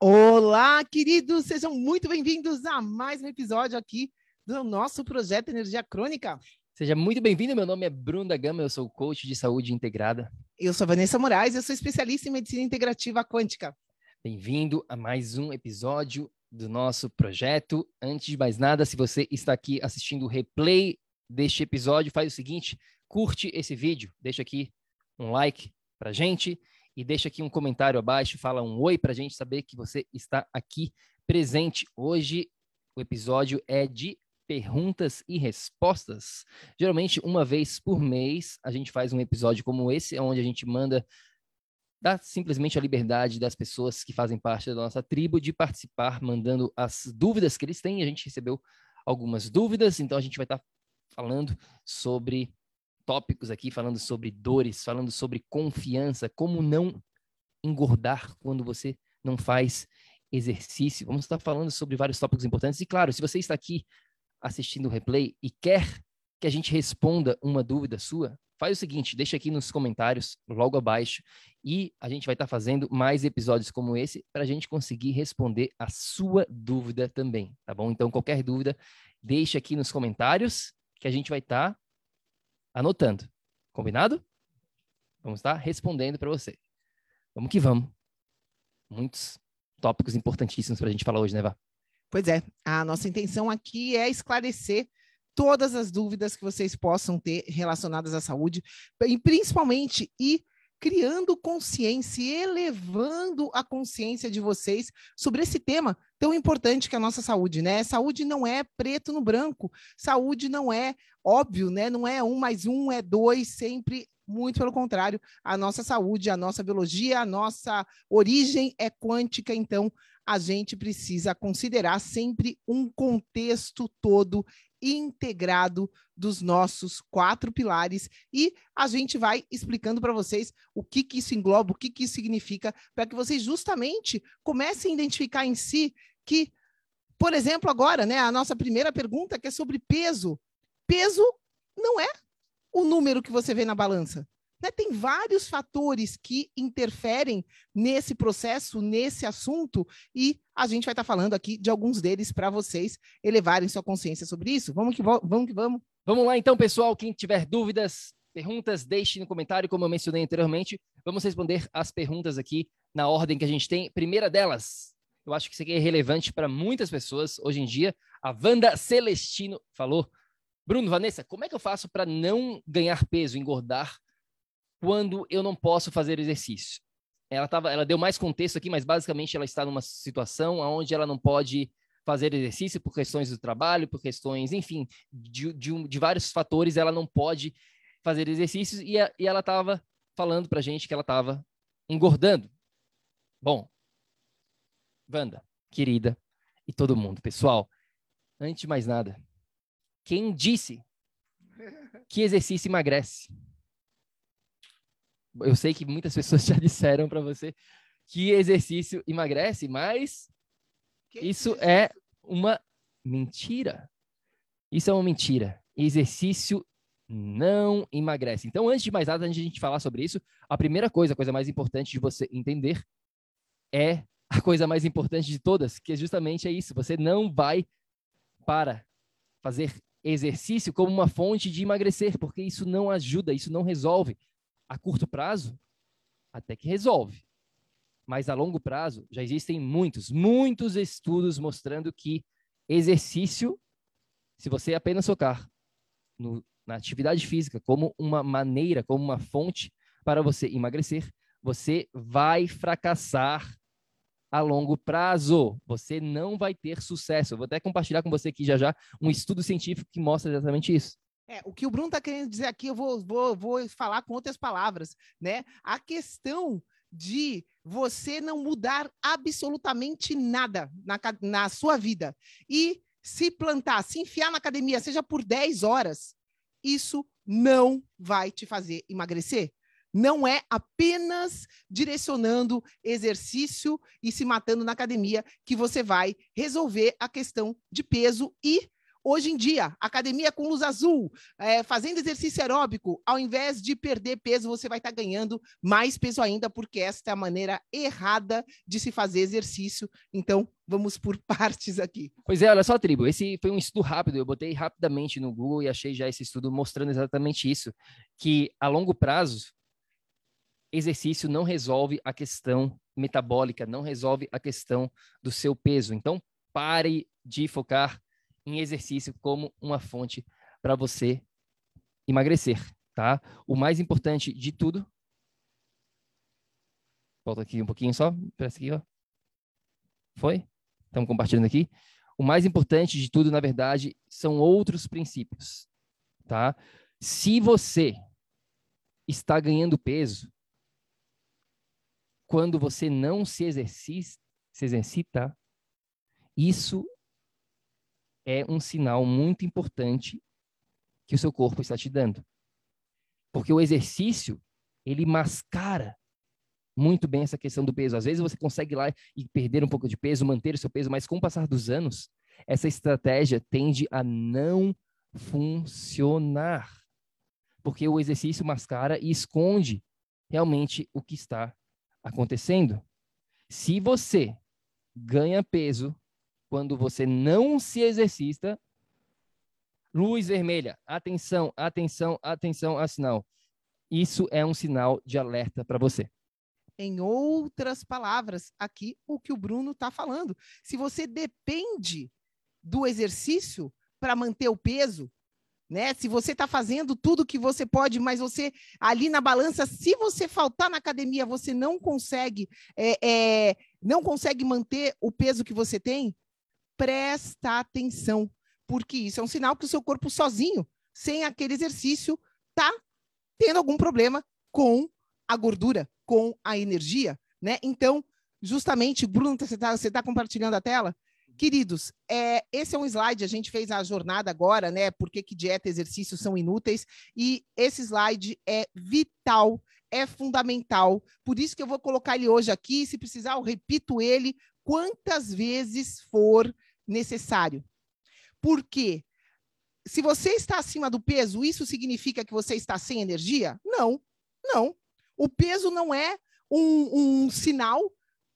Olá, queridos, sejam muito bem-vindos a mais um episódio aqui do nosso projeto Energia Crônica. Seja muito bem-vindo, meu nome é Bruno da Gama, eu sou coach de saúde integrada. Eu sou Vanessa Moraes, eu sou especialista em medicina integrativa quântica. Bem-vindo a mais um episódio do nosso projeto. Antes de mais nada, se você está aqui assistindo o replay deste episódio, faz o seguinte, curte esse vídeo, deixa aqui um like pra gente e deixa aqui um comentário abaixo, fala um oi para a gente saber que você está aqui presente. Hoje o episódio é de perguntas e respostas. Geralmente, uma vez por mês, a gente faz um episódio como esse, onde a gente manda, dá simplesmente a liberdade das pessoas que fazem parte da nossa tribo de participar, mandando as dúvidas que eles têm. A gente recebeu algumas dúvidas, então a gente vai estar falando sobre tópicos aqui falando sobre dores, falando sobre confiança, como não engordar quando você não faz exercício. Vamos estar falando sobre vários tópicos importantes. E claro, se você está aqui assistindo o replay e quer que a gente responda uma dúvida sua, faz o seguinte, deixa aqui nos comentários, logo abaixo, e a gente vai estar fazendo mais episódios como esse para a gente conseguir responder a sua dúvida também, tá bom? Então, qualquer dúvida, deixa aqui nos comentários que a gente vai estar anotando. Combinado? Vamos estar respondendo para você. Vamos que vamos. Muitos tópicos importantíssimos para a gente falar hoje, né, Vá? Pois é. A nossa intenção aqui é esclarecer todas as dúvidas que vocês possam ter relacionadas à saúde, e principalmente ir criando consciência e elevando a consciência de vocês sobre esse tema tão importante que a nossa saúde, né? Saúde não é preto no branco, saúde não é óbvio, né? Não é um mais um, é dois, sempre muito pelo contrário, a nossa saúde, a nossa biologia, a nossa origem é quântica, então a gente precisa considerar sempre um contexto todo integrado dos nossos quatro pilares e a gente vai explicando para vocês o que, que isso engloba, o que, que isso significa, para que vocês justamente comecem a identificar em si que, por exemplo, agora, né, a nossa primeira pergunta que é sobre peso. Peso não é o número que você vê na balança. Né? Tem vários fatores que interferem nesse processo, nesse assunto, e a gente vai estar tá falando aqui de alguns deles para vocês elevarem sua consciência sobre isso. Vamos que vamos que vamos. Vamos lá então, pessoal. Quem tiver dúvidas, perguntas, deixe no comentário, como eu mencionei anteriormente. Vamos responder as perguntas aqui na ordem que a gente tem. Primeira delas, eu acho que isso aqui é relevante para muitas pessoas hoje em dia. A Wanda Celestino falou: Bruno, Vanessa, como é que eu faço para não ganhar peso, engordar quando eu não posso fazer exercício. Ela, tava, ela deu mais contexto aqui, mas basicamente ela está numa situação onde ela não pode fazer exercício por questões do trabalho, por questões, enfim, de, de, de vários fatores, ela não pode fazer exercícios e, a, e ela estava falando para a gente que ela estava engordando. Bom, Wanda, querida, e todo mundo, pessoal, antes de mais nada, quem disse que exercício emagrece? Eu sei que muitas pessoas já disseram para você que exercício emagrece, mas que isso é, é uma mentira. Isso é uma mentira. Exercício não emagrece. Então, antes de mais nada, antes de a gente falar sobre isso, a primeira coisa, a coisa mais importante de você entender é a coisa mais importante de todas, que é justamente é isso. Você não vai para fazer exercício como uma fonte de emagrecer, porque isso não ajuda, isso não resolve. A curto prazo, até que resolve. Mas a longo prazo, já existem muitos, muitos estudos mostrando que exercício, se você apenas focar no, na atividade física como uma maneira, como uma fonte para você emagrecer, você vai fracassar a longo prazo. Você não vai ter sucesso. Eu vou até compartilhar com você aqui já já um estudo científico que mostra exatamente isso. É, o que o Bruno está querendo dizer aqui, eu vou, vou, vou falar com outras palavras, né? A questão de você não mudar absolutamente nada na, na sua vida e se plantar, se enfiar na academia, seja por 10 horas, isso não vai te fazer emagrecer. Não é apenas direcionando exercício e se matando na academia que você vai resolver a questão de peso e Hoje em dia, academia com luz azul, é, fazendo exercício aeróbico, ao invés de perder peso, você vai estar tá ganhando mais peso ainda, porque esta é a maneira errada de se fazer exercício. Então, vamos por partes aqui. Pois é, olha só, tribo. Esse foi um estudo rápido. Eu botei rapidamente no Google e achei já esse estudo mostrando exatamente isso: que a longo prazo, exercício não resolve a questão metabólica, não resolve a questão do seu peso. Então, pare de focar em exercício como uma fonte para você emagrecer, tá? O mais importante de tudo. Volta aqui um pouquinho só, presta aqui, ó. Foi? Estamos compartilhando aqui. O mais importante de tudo, na verdade, são outros princípios, tá? Se você está ganhando peso quando você não se exercita, isso é um sinal muito importante que o seu corpo está te dando. Porque o exercício, ele mascara muito bem essa questão do peso. Às vezes você consegue ir lá e perder um pouco de peso, manter o seu peso, mas com o passar dos anos, essa estratégia tende a não funcionar. Porque o exercício mascara e esconde realmente o que está acontecendo. Se você ganha peso quando você não se exercita, luz vermelha, atenção, atenção, atenção a sinal. Isso é um sinal de alerta para você. Em outras palavras, aqui o que o Bruno está falando. Se você depende do exercício para manter o peso, né? Se você está fazendo tudo que você pode, mas você ali na balança, se você faltar na academia, você não consegue, é, é, não consegue manter o peso que você tem, presta atenção, porque isso é um sinal que o seu corpo sozinho, sem aquele exercício, está tendo algum problema com a gordura, com a energia, né? Então, justamente, Bruno, você está tá compartilhando a tela? Queridos, é, esse é um slide, a gente fez a jornada agora, né? Por que, que dieta e exercício são inúteis? E esse slide é vital, é fundamental. Por isso que eu vou colocar ele hoje aqui. Se precisar, eu repito ele quantas vezes for necessário. Porque se você está acima do peso, isso significa que você está sem energia? Não, não. O peso não é um, um sinal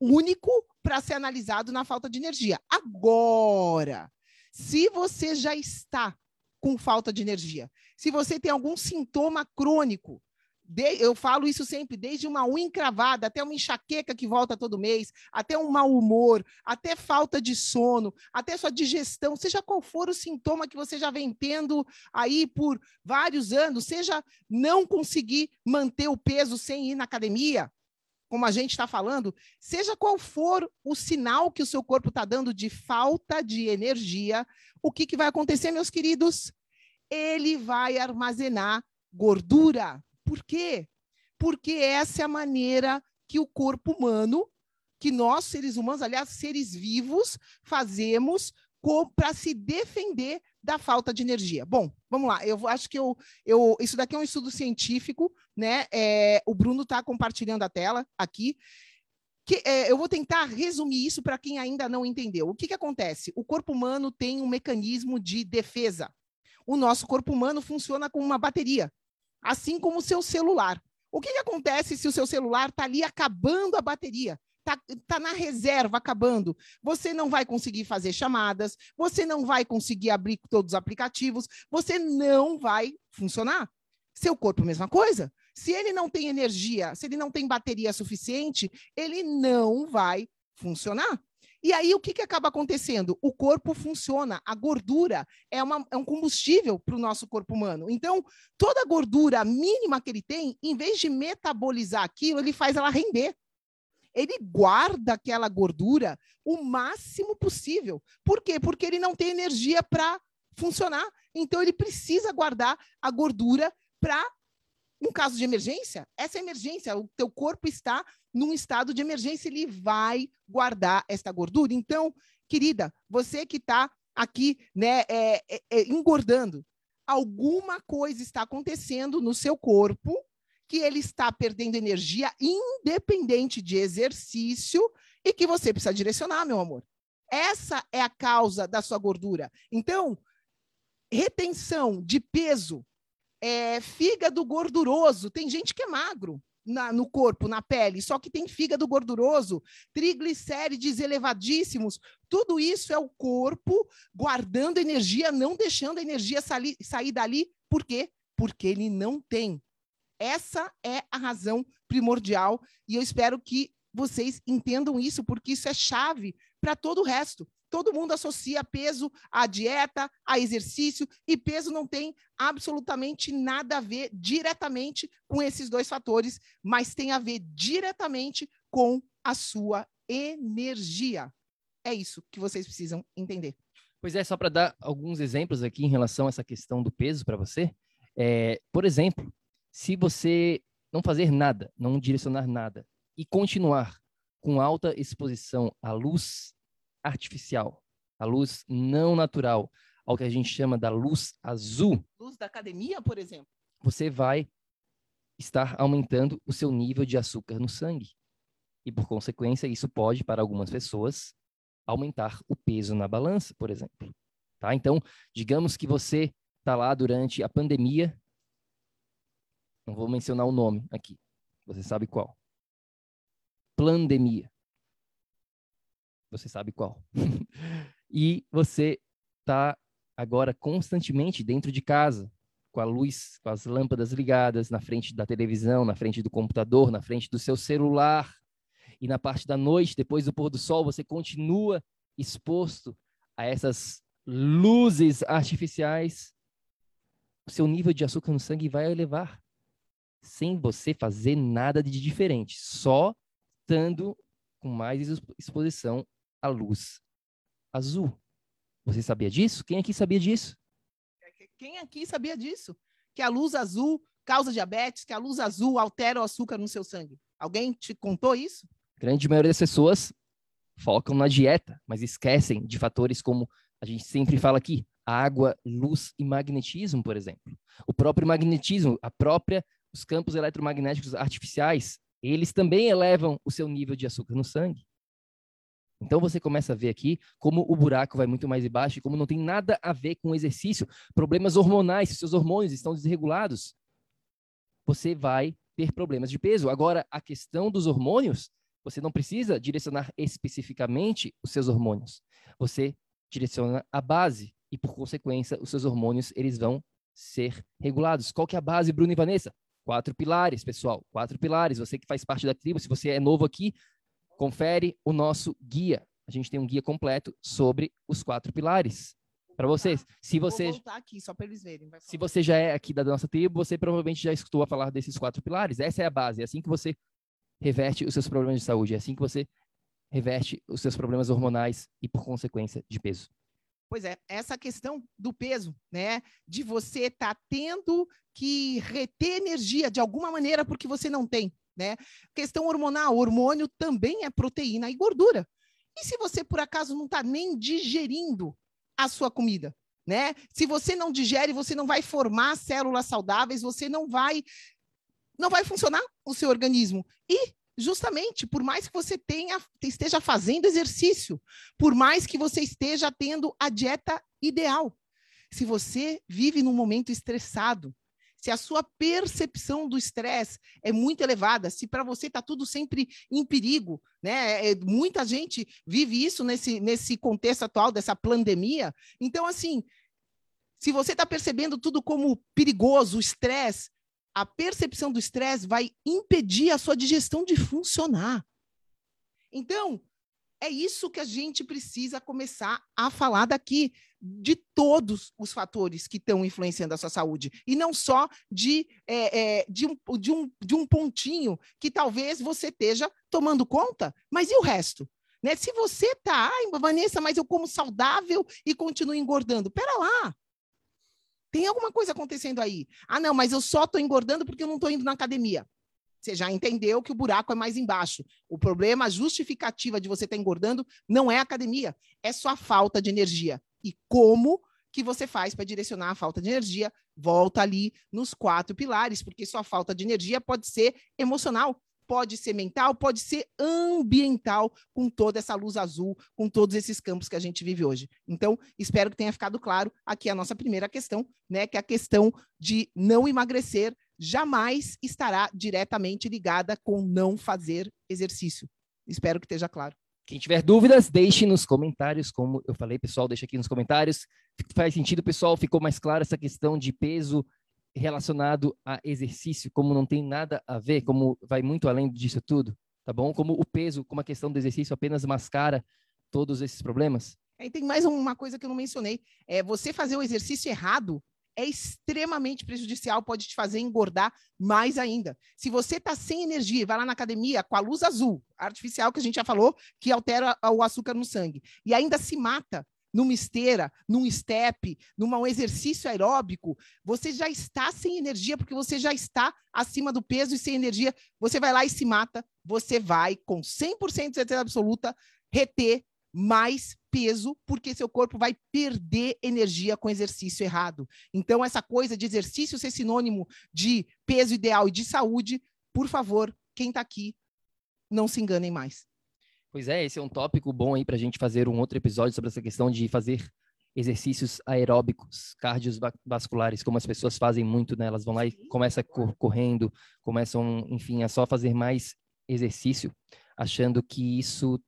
único para ser analisado na falta de energia. Agora, se você já está com falta de energia, se você tem algum sintoma crônico, de, eu falo isso sempre, desde uma unha encravada, até uma enxaqueca que volta todo mês, até um mau humor, até falta de sono, até sua digestão, seja qual for o sintoma que você já vem tendo aí por vários anos, seja não conseguir manter o peso sem ir na academia, como a gente está falando, seja qual for o sinal que o seu corpo está dando de falta de energia, o que, que vai acontecer, meus queridos? Ele vai armazenar gordura por quê? Porque essa é a maneira que o corpo humano, que nós, seres humanos, aliás, seres vivos, fazemos para se defender da falta de energia. Bom, vamos lá. Eu acho que eu, eu isso daqui é um estudo científico, né? É, o Bruno está compartilhando a tela aqui. Que, é, eu vou tentar resumir isso para quem ainda não entendeu. O que, que acontece? O corpo humano tem um mecanismo de defesa. O nosso corpo humano funciona como uma bateria, assim como o seu celular. O que, que acontece se o seu celular está ali acabando a bateria? Está tá na reserva acabando. Você não vai conseguir fazer chamadas, você não vai conseguir abrir todos os aplicativos, você não vai funcionar. Seu corpo, mesma coisa. Se ele não tem energia, se ele não tem bateria suficiente, ele não vai funcionar. E aí, o que, que acaba acontecendo? O corpo funciona, a gordura é, uma, é um combustível para o nosso corpo humano. Então, toda gordura mínima que ele tem, em vez de metabolizar aquilo, ele faz ela render. Ele guarda aquela gordura o máximo possível. Por quê? Porque ele não tem energia para funcionar. Então, ele precisa guardar a gordura para um caso de emergência, essa emergência, o teu corpo está num estado de emergência, ele vai guardar esta gordura. Então, querida, você que está aqui, né, é, é, é, engordando, alguma coisa está acontecendo no seu corpo que ele está perdendo energia independente de exercício e que você precisa direcionar, meu amor. Essa é a causa da sua gordura. Então, retenção de peso é, fígado gorduroso. Tem gente que é magro na, no corpo, na pele, só que tem fígado gorduroso, triglicérides elevadíssimos. Tudo isso é o corpo guardando energia, não deixando a energia sair, sair dali. Por quê? Porque ele não tem. Essa é a razão primordial e eu espero que vocês entendam isso, porque isso é chave para todo o resto todo mundo associa peso à dieta, a exercício, e peso não tem absolutamente nada a ver diretamente com esses dois fatores, mas tem a ver diretamente com a sua energia. É isso que vocês precisam entender. Pois é, só para dar alguns exemplos aqui em relação a essa questão do peso para você. É, por exemplo, se você não fazer nada, não direcionar nada e continuar com alta exposição à luz, artificial, a luz não natural, ao que a gente chama da luz azul. Luz da academia, por exemplo. Você vai estar aumentando o seu nível de açúcar no sangue. E, por consequência, isso pode, para algumas pessoas, aumentar o peso na balança, por exemplo. Tá? Então, digamos que você está lá durante a pandemia, não vou mencionar o nome aqui, você sabe qual. Plandemia você sabe qual. e você está agora constantemente dentro de casa, com a luz, com as lâmpadas ligadas, na frente da televisão, na frente do computador, na frente do seu celular. E na parte da noite, depois do pôr do sol, você continua exposto a essas luzes artificiais. O seu nível de açúcar no sangue vai elevar, sem você fazer nada de diferente, só estando com mais exposição a luz azul. Você sabia disso? Quem aqui sabia disso? Quem aqui sabia disso? Que a luz azul causa diabetes, que a luz azul altera o açúcar no seu sangue. Alguém te contou isso? A grande maioria das pessoas focam na dieta, mas esquecem de fatores como a gente sempre fala aqui, água, luz e magnetismo, por exemplo. O próprio magnetismo, a própria os campos eletromagnéticos artificiais, eles também elevam o seu nível de açúcar no sangue. Então você começa a ver aqui como o buraco vai muito mais embaixo e como não tem nada a ver com o exercício, problemas hormonais, se seus hormônios estão desregulados, você vai ter problemas de peso. Agora, a questão dos hormônios, você não precisa direcionar especificamente os seus hormônios. Você direciona a base e, por consequência, os seus hormônios eles vão ser regulados. Qual que é a base, Bruno e Vanessa? Quatro pilares, pessoal. Quatro pilares. Você que faz parte da tribo, se você é novo aqui, confere o nosso guia. A gente tem um guia completo sobre os quatro pilares para vocês. Se você aqui verem. Se você já é aqui da nossa tribo, você provavelmente já escutou a falar desses quatro pilares. Essa é a base. É assim que você reverte os seus problemas de saúde. É assim que você reverte os seus problemas hormonais e, por consequência, de peso. Pois é, essa questão do peso, né? De você estar tá tendo que reter energia de alguma maneira porque você não tem né? Questão hormonal, hormônio também é proteína e gordura. E se você por acaso não está nem digerindo a sua comida, né? Se você não digere, você não vai formar células saudáveis, você não vai não vai funcionar o seu organismo. E justamente por mais que você tenha esteja fazendo exercício, por mais que você esteja tendo a dieta ideal, se você vive num momento estressado, se a sua percepção do estresse é muito elevada, se para você está tudo sempre em perigo, né? É, muita gente vive isso nesse, nesse contexto atual dessa pandemia. Então, assim, se você está percebendo tudo como perigoso, estresse, a percepção do estresse vai impedir a sua digestão de funcionar. Então, é isso que a gente precisa começar a falar daqui, de todos os fatores que estão influenciando a sua saúde, e não só de, é, é, de, um, de, um, de um pontinho que talvez você esteja tomando conta, mas e o resto? Né? Se você está, ai, Vanessa, mas eu como saudável e continuo engordando, pera lá, tem alguma coisa acontecendo aí. Ah, não, mas eu só estou engordando porque eu não estou indo na academia. Você já entendeu que o buraco é mais embaixo. O problema, a justificativa de você estar tá engordando não é a academia, é sua falta de energia. E como que você faz para direcionar a falta de energia? Volta ali nos quatro pilares, porque sua falta de energia pode ser emocional, pode ser mental, pode ser ambiental, com toda essa luz azul, com todos esses campos que a gente vive hoje. Então, espero que tenha ficado claro aqui a nossa primeira questão, né, que é a questão de não emagrecer jamais estará diretamente ligada com não fazer exercício. Espero que esteja claro. Quem tiver dúvidas, deixe nos comentários, como eu falei, pessoal, deixa aqui nos comentários. Faz sentido, pessoal? Ficou mais clara essa questão de peso relacionado a exercício, como não tem nada a ver, como vai muito além disso tudo, tá bom? Como o peso, como a questão do exercício apenas mascara todos esses problemas. E tem mais uma coisa que eu não mencionei. É você fazer o exercício errado é extremamente prejudicial, pode te fazer engordar mais ainda. Se você está sem energia vai lá na academia com a luz azul, artificial que a gente já falou, que altera o açúcar no sangue, e ainda se mata numa esteira, num step, num exercício aeróbico, você já está sem energia, porque você já está acima do peso e sem energia, você vai lá e se mata, você vai, com 100% de certeza absoluta, reter mais peso, porque seu corpo vai perder energia com exercício errado. Então, essa coisa de exercício ser sinônimo de peso ideal e de saúde, por favor, quem está aqui, não se enganem mais. Pois é, esse é um tópico bom aí para a gente fazer um outro episódio sobre essa questão de fazer exercícios aeróbicos, cardiovasculares, como as pessoas fazem muito, né? Elas vão lá e começam correndo, começam, enfim, a só fazer mais exercício, achando que isso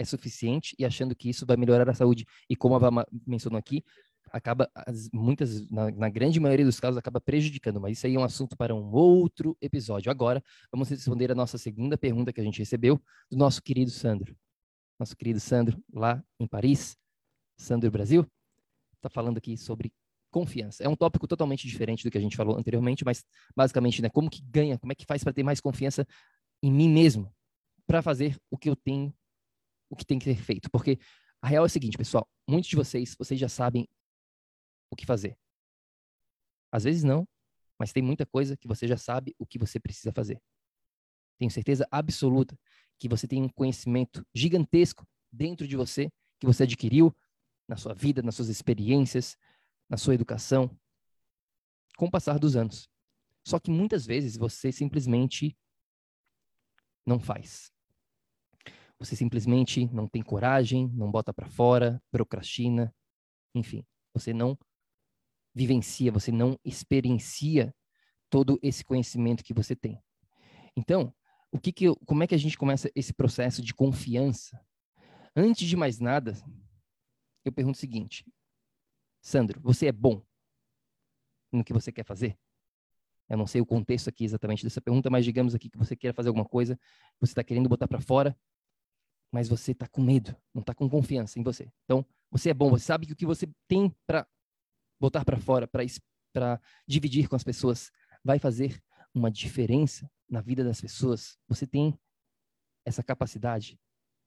é suficiente e achando que isso vai melhorar a saúde. E como a Vama mencionou aqui, acaba, muitas, na, na, grande maioria dos casos, acaba prejudicando, mas isso aí é um assunto para um outro episódio. Agora, vamos responder a nossa segunda pergunta que a gente recebeu do nosso querido Sandro. Nosso querido Sandro, lá em Paris, Sandro Brasil, está falando aqui sobre confiança. É um tópico totalmente diferente do que a gente falou anteriormente, mas basicamente, né, como que ganha, como é que faz para ter mais confiança em mim mesmo, para fazer o que eu tenho o que tem que ser feito. Porque a real é o seguinte, pessoal: muitos de vocês, vocês já sabem o que fazer. Às vezes não, mas tem muita coisa que você já sabe o que você precisa fazer. Tenho certeza absoluta que você tem um conhecimento gigantesco dentro de você que você adquiriu na sua vida, nas suas experiências, na sua educação, com o passar dos anos. Só que muitas vezes você simplesmente não faz. Você simplesmente não tem coragem, não bota para fora, procrastina, enfim, você não vivencia, você não experiencia todo esse conhecimento que você tem. Então, o que que como é que a gente começa esse processo de confiança? Antes de mais nada, eu pergunto o seguinte: Sandro, você é bom no que você quer fazer? Eu não sei o contexto aqui exatamente dessa pergunta, mas digamos aqui que você queira fazer alguma coisa, você está querendo botar para fora, mas você está com medo, não está com confiança em você. Então, você é bom, você sabe que o que você tem para botar para fora, para dividir com as pessoas, vai fazer uma diferença na vida das pessoas. Você tem essa capacidade.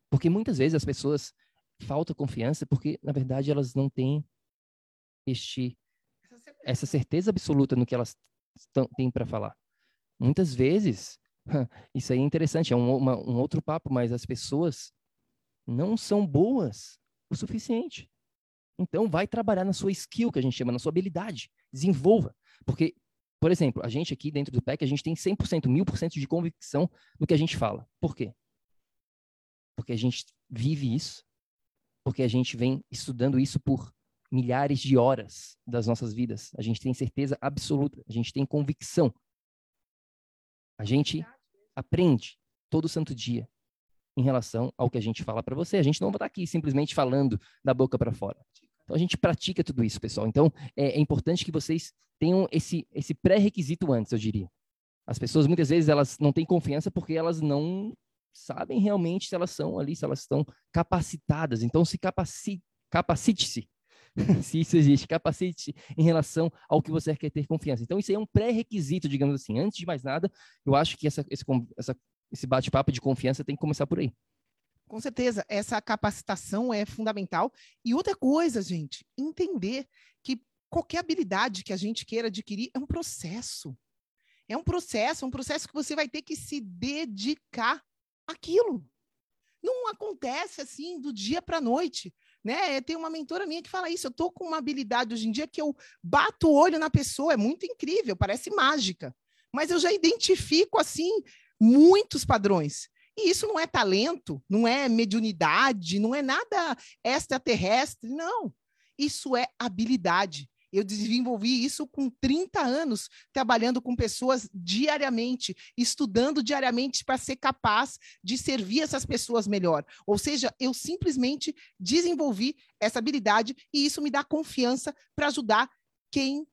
Porque muitas vezes as pessoas faltam confiança porque, na verdade, elas não têm este, essa certeza absoluta no que elas têm para falar. Muitas vezes Isso aí é interessante, é um, uma, um outro papo, mas as pessoas não são boas o suficiente. Então, vai trabalhar na sua skill, que a gente chama, na sua habilidade. Desenvolva. Porque, por exemplo, a gente aqui dentro do PEC, a gente tem 100%, 1000% de convicção no que a gente fala. Por quê? Porque a gente vive isso, porque a gente vem estudando isso por milhares de horas das nossas vidas. A gente tem certeza absoluta, a gente tem convicção. A gente aprende todo santo dia em relação ao que a gente fala para você. A gente não vai estar aqui simplesmente falando da boca para fora. Então a gente pratica tudo isso, pessoal. Então é, é importante que vocês tenham esse, esse pré-requisito antes, eu diria. As pessoas muitas vezes elas não têm confiança porque elas não sabem realmente se elas são ali, se elas estão capacitadas. Então se capacite, capacite-se se isso existe, capacite em relação ao que você quer ter confiança. Então, isso aí é um pré-requisito, digamos assim. Antes de mais nada, eu acho que essa, esse, essa, esse bate-papo de confiança tem que começar por aí. Com certeza, essa capacitação é fundamental. E outra coisa, gente, entender que qualquer habilidade que a gente queira adquirir é um processo. É um processo, um processo que você vai ter que se dedicar àquilo. Não acontece assim do dia para a noite né? Tem uma mentora minha que fala isso. Eu tô com uma habilidade hoje em dia que eu bato o olho na pessoa, é muito incrível, parece mágica. Mas eu já identifico assim muitos padrões. E isso não é talento, não é mediunidade, não é nada extraterrestre, não. Isso é habilidade. Eu desenvolvi isso com 30 anos, trabalhando com pessoas diariamente, estudando diariamente para ser capaz de servir essas pessoas melhor. Ou seja, eu simplesmente desenvolvi essa habilidade e isso me dá confiança para ajudar quem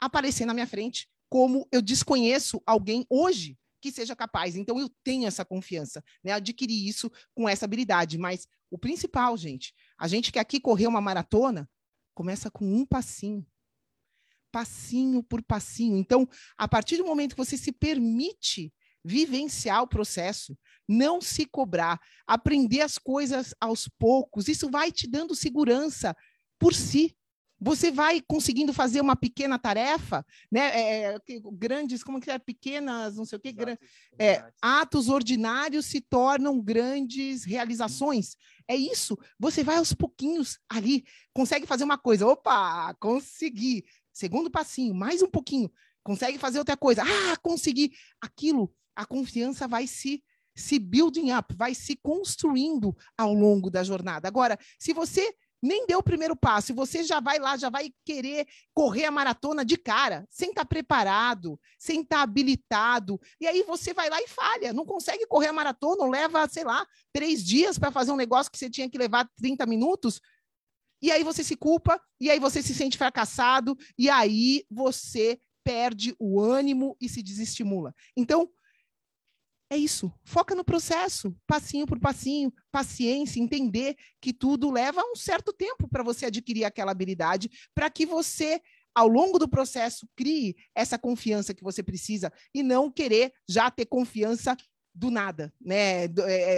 aparecer na minha frente, como eu desconheço alguém hoje que seja capaz. Então eu tenho essa confiança, né? Adquiri isso com essa habilidade, mas o principal, gente, a gente que aqui correu uma maratona, Começa com um passinho. Passinho por passinho. Então, a partir do momento que você se permite vivenciar o processo, não se cobrar, aprender as coisas aos poucos, isso vai te dando segurança por si. Você vai conseguindo fazer uma pequena tarefa, né? É, é grandes, como que é? Pequenas, não sei o quê, atos, é, atos ordinários se tornam grandes realizações. É isso. Você vai aos pouquinhos ali, consegue fazer uma coisa. Opa, consegui. Segundo passinho, mais um pouquinho. Consegue fazer outra coisa. Ah, consegui. Aquilo, a confiança vai se se building up, vai se construindo ao longo da jornada. Agora, se você nem deu o primeiro passo. E você já vai lá, já vai querer correr a maratona de cara, sem estar tá preparado, sem estar tá habilitado, e aí você vai lá e falha, não consegue correr a maratona, leva, sei lá, três dias para fazer um negócio que você tinha que levar 30 minutos, e aí você se culpa, e aí você se sente fracassado, e aí você perde o ânimo e se desestimula. Então, é isso. Foca no processo, passinho por passinho, paciência, entender que tudo leva um certo tempo para você adquirir aquela habilidade, para que você, ao longo do processo, crie essa confiança que você precisa e não querer já ter confiança do nada, né? É,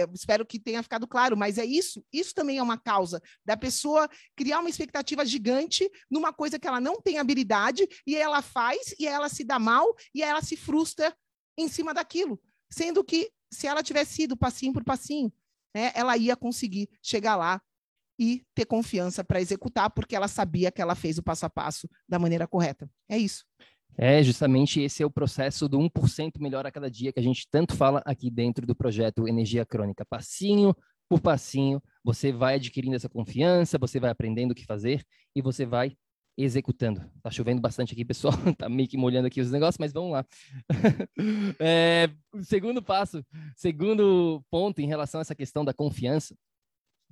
é, espero que tenha ficado claro, mas é isso. Isso também é uma causa da pessoa criar uma expectativa gigante numa coisa que ela não tem habilidade e ela faz e ela se dá mal e ela se frustra em cima daquilo. Sendo que, se ela tivesse ido passinho por passinho, né, ela ia conseguir chegar lá e ter confiança para executar, porque ela sabia que ela fez o passo a passo da maneira correta. É isso. É, justamente esse é o processo do 1% melhor a cada dia que a gente tanto fala aqui dentro do projeto Energia Crônica. Passinho por passinho, você vai adquirindo essa confiança, você vai aprendendo o que fazer e você vai executando. Tá chovendo bastante aqui, pessoal. tá meio que molhando aqui os negócios, mas vamos lá. é, segundo passo, segundo ponto em relação a essa questão da confiança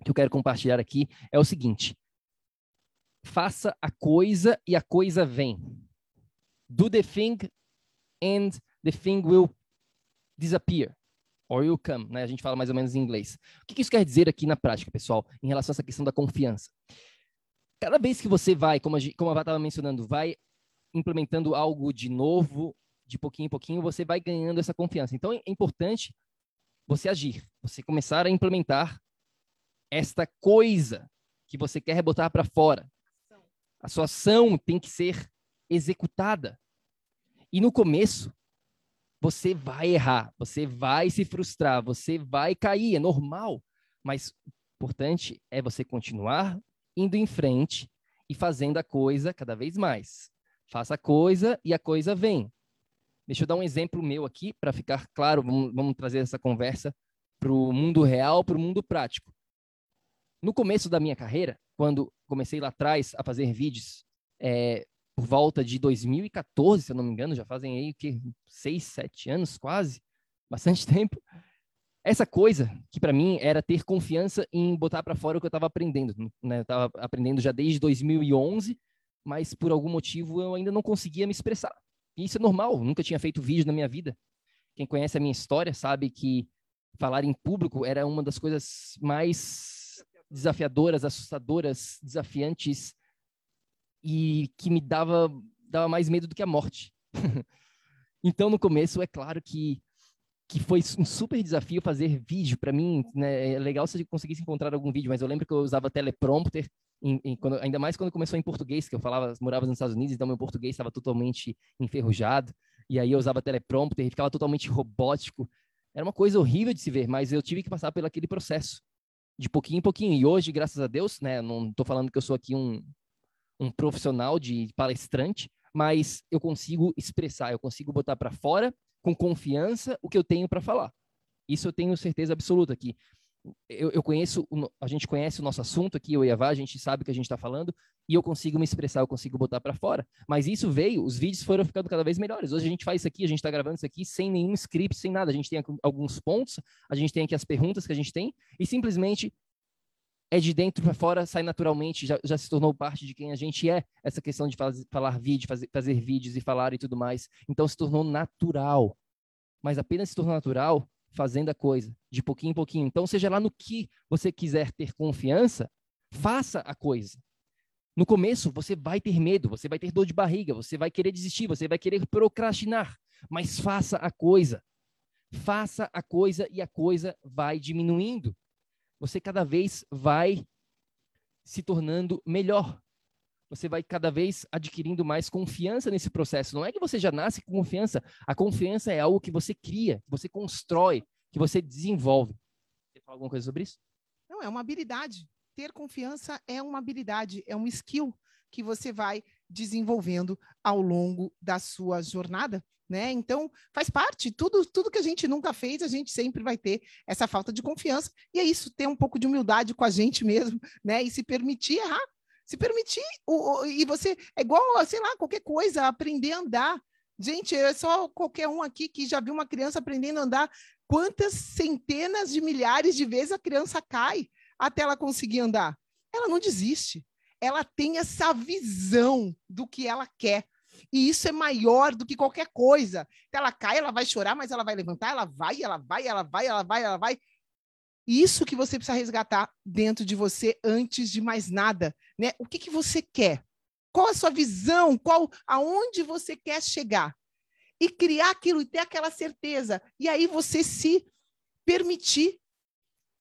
que eu quero compartilhar aqui é o seguinte: faça a coisa e a coisa vem. Do the thing and the thing will disappear. Or will come, né? A gente fala mais ou menos em inglês. O que isso quer dizer aqui na prática, pessoal, em relação a essa questão da confiança? Cada vez que você vai, como a, como a estava mencionando, vai implementando algo de novo, de pouquinho em pouquinho, você vai ganhando essa confiança. Então, é importante você agir, você começar a implementar esta coisa que você quer botar para fora. A sua ação tem que ser executada. E no começo, você vai errar, você vai se frustrar, você vai cair, é normal. Mas o importante é você continuar indo em frente e fazendo a coisa cada vez mais. Faça a coisa e a coisa vem. Deixa eu dar um exemplo meu aqui para ficar claro. Vamos, vamos, trazer essa conversa para o mundo real, para o mundo prático. No começo da minha carreira, quando comecei lá atrás a fazer vídeos, é, por volta de 2014, se eu não me engano, já fazem aí o que seis, sete anos quase, bastante tempo. Essa coisa que para mim era ter confiança em botar para fora o que eu estava aprendendo, né? Eu estava aprendendo já desde 2011, mas por algum motivo eu ainda não conseguia me expressar. E isso é normal, nunca tinha feito vídeo na minha vida. Quem conhece a minha história sabe que falar em público era uma das coisas mais desafiadoras, assustadoras, desafiantes e que me dava, dava mais medo do que a morte. então, no começo, é claro que, que foi um super desafio fazer vídeo. Para mim, né, é legal se eu conseguisse encontrar algum vídeo, mas eu lembro que eu usava teleprompter, em, em, quando, ainda mais quando começou em português, que eu falava, morava nos Estados Unidos, então meu português estava totalmente enferrujado, e aí eu usava teleprompter e ficava totalmente robótico. Era uma coisa horrível de se ver, mas eu tive que passar pelo aquele processo, de pouquinho em pouquinho. E hoje, graças a Deus, né, não estou falando que eu sou aqui um, um profissional de palestrante, mas eu consigo expressar, eu consigo botar para fora com confiança o que eu tenho para falar. Isso eu tenho certeza absoluta que eu, eu, conheço, a gente conhece o nosso assunto aqui, eu e a Vá, a gente sabe o que a gente está falando e eu consigo me expressar, eu consigo botar para fora. Mas isso veio, os vídeos foram ficando cada vez melhores. Hoje a gente faz isso aqui, a gente está gravando isso aqui sem nenhum script, sem nada. A gente tem alguns pontos, a gente tem aqui as perguntas que a gente tem e simplesmente é de dentro para fora, sai naturalmente, já, já se tornou parte de quem a gente é. Essa questão de faz, falar vídeo, fazer, fazer vídeos e falar e tudo mais. Então se tornou natural. Mas apenas se tornou natural fazendo a coisa, de pouquinho em pouquinho. Então, seja lá no que você quiser ter confiança, faça a coisa. No começo, você vai ter medo, você vai ter dor de barriga, você vai querer desistir, você vai querer procrastinar, mas faça a coisa. Faça a coisa e a coisa vai diminuindo você cada vez vai se tornando melhor. Você vai cada vez adquirindo mais confiança nesse processo. Não é que você já nasce com confiança. A confiança é algo que você cria, que você constrói, que você desenvolve. Você fala alguma coisa sobre isso? Não, é uma habilidade. Ter confiança é uma habilidade, é um skill que você vai desenvolvendo ao longo da sua jornada né? Então, faz parte, tudo, tudo que a gente nunca fez, a gente sempre vai ter essa falta de confiança, e é isso, ter um pouco de humildade com a gente mesmo, né? E se permitir errar, se permitir, o, o, e você, é igual, sei lá, qualquer coisa, aprender a andar. Gente, é só qualquer um aqui que já viu uma criança aprendendo a andar, quantas centenas de milhares de vezes a criança cai até ela conseguir andar? Ela não desiste, ela tem essa visão do que ela quer e isso é maior do que qualquer coisa. Então, ela cai, ela vai chorar, mas ela vai levantar, ela vai, ela vai, ela vai, ela vai, ela vai. Isso que você precisa resgatar dentro de você antes de mais nada, né? O que, que você quer? Qual a sua visão? Qual aonde você quer chegar? E criar aquilo e ter aquela certeza. E aí você se permitir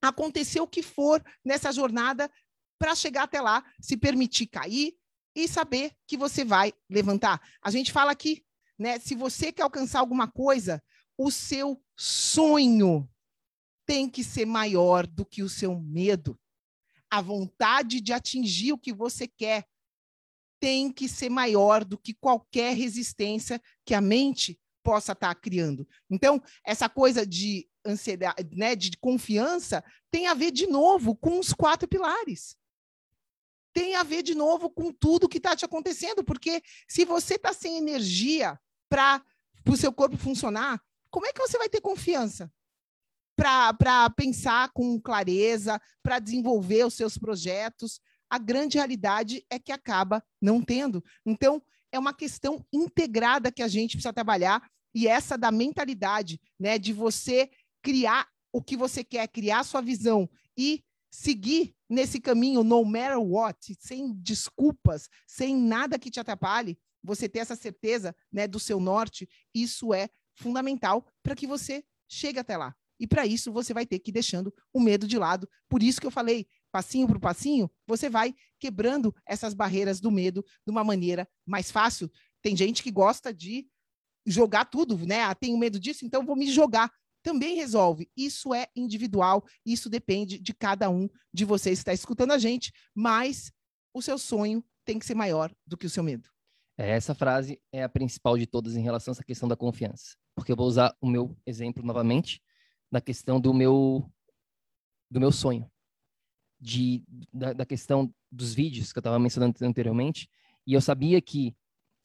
acontecer o que for nessa jornada para chegar até lá, se permitir cair, e saber que você vai levantar. A gente fala aqui, né? Se você quer alcançar alguma coisa, o seu sonho tem que ser maior do que o seu medo. A vontade de atingir o que você quer tem que ser maior do que qualquer resistência que a mente possa estar tá criando. Então, essa coisa de ansiedade, né, de confiança, tem a ver de novo com os quatro pilares tem a ver de novo com tudo que está te acontecendo, porque se você está sem energia para o seu corpo funcionar, como é que você vai ter confiança para pensar com clareza, para desenvolver os seus projetos? A grande realidade é que acaba não tendo. Então, é uma questão integrada que a gente precisa trabalhar, e essa da mentalidade, né, de você criar o que você quer, criar sua visão e seguir nesse caminho, no matter what, sem desculpas, sem nada que te atrapalhe, você ter essa certeza né, do seu norte, isso é fundamental para que você chegue até lá. E para isso você vai ter que ir deixando o medo de lado. Por isso que eu falei, passinho por passinho, você vai quebrando essas barreiras do medo de uma maneira mais fácil. Tem gente que gosta de jogar tudo, né? Ah, tenho medo disso, então vou me jogar também resolve. Isso é individual, isso depende de cada um de vocês que está escutando a gente, mas o seu sonho tem que ser maior do que o seu medo. É, essa frase é a principal de todas em relação a essa questão da confiança. Porque eu vou usar o meu exemplo novamente, da questão do meu do meu sonho. de, da, da questão dos vídeos que eu estava mencionando anteriormente, e eu sabia que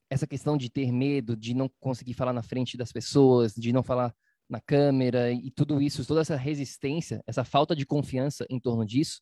essa questão de ter medo, de não conseguir falar na frente das pessoas, de não falar na câmera e tudo isso, toda essa resistência, essa falta de confiança em torno disso,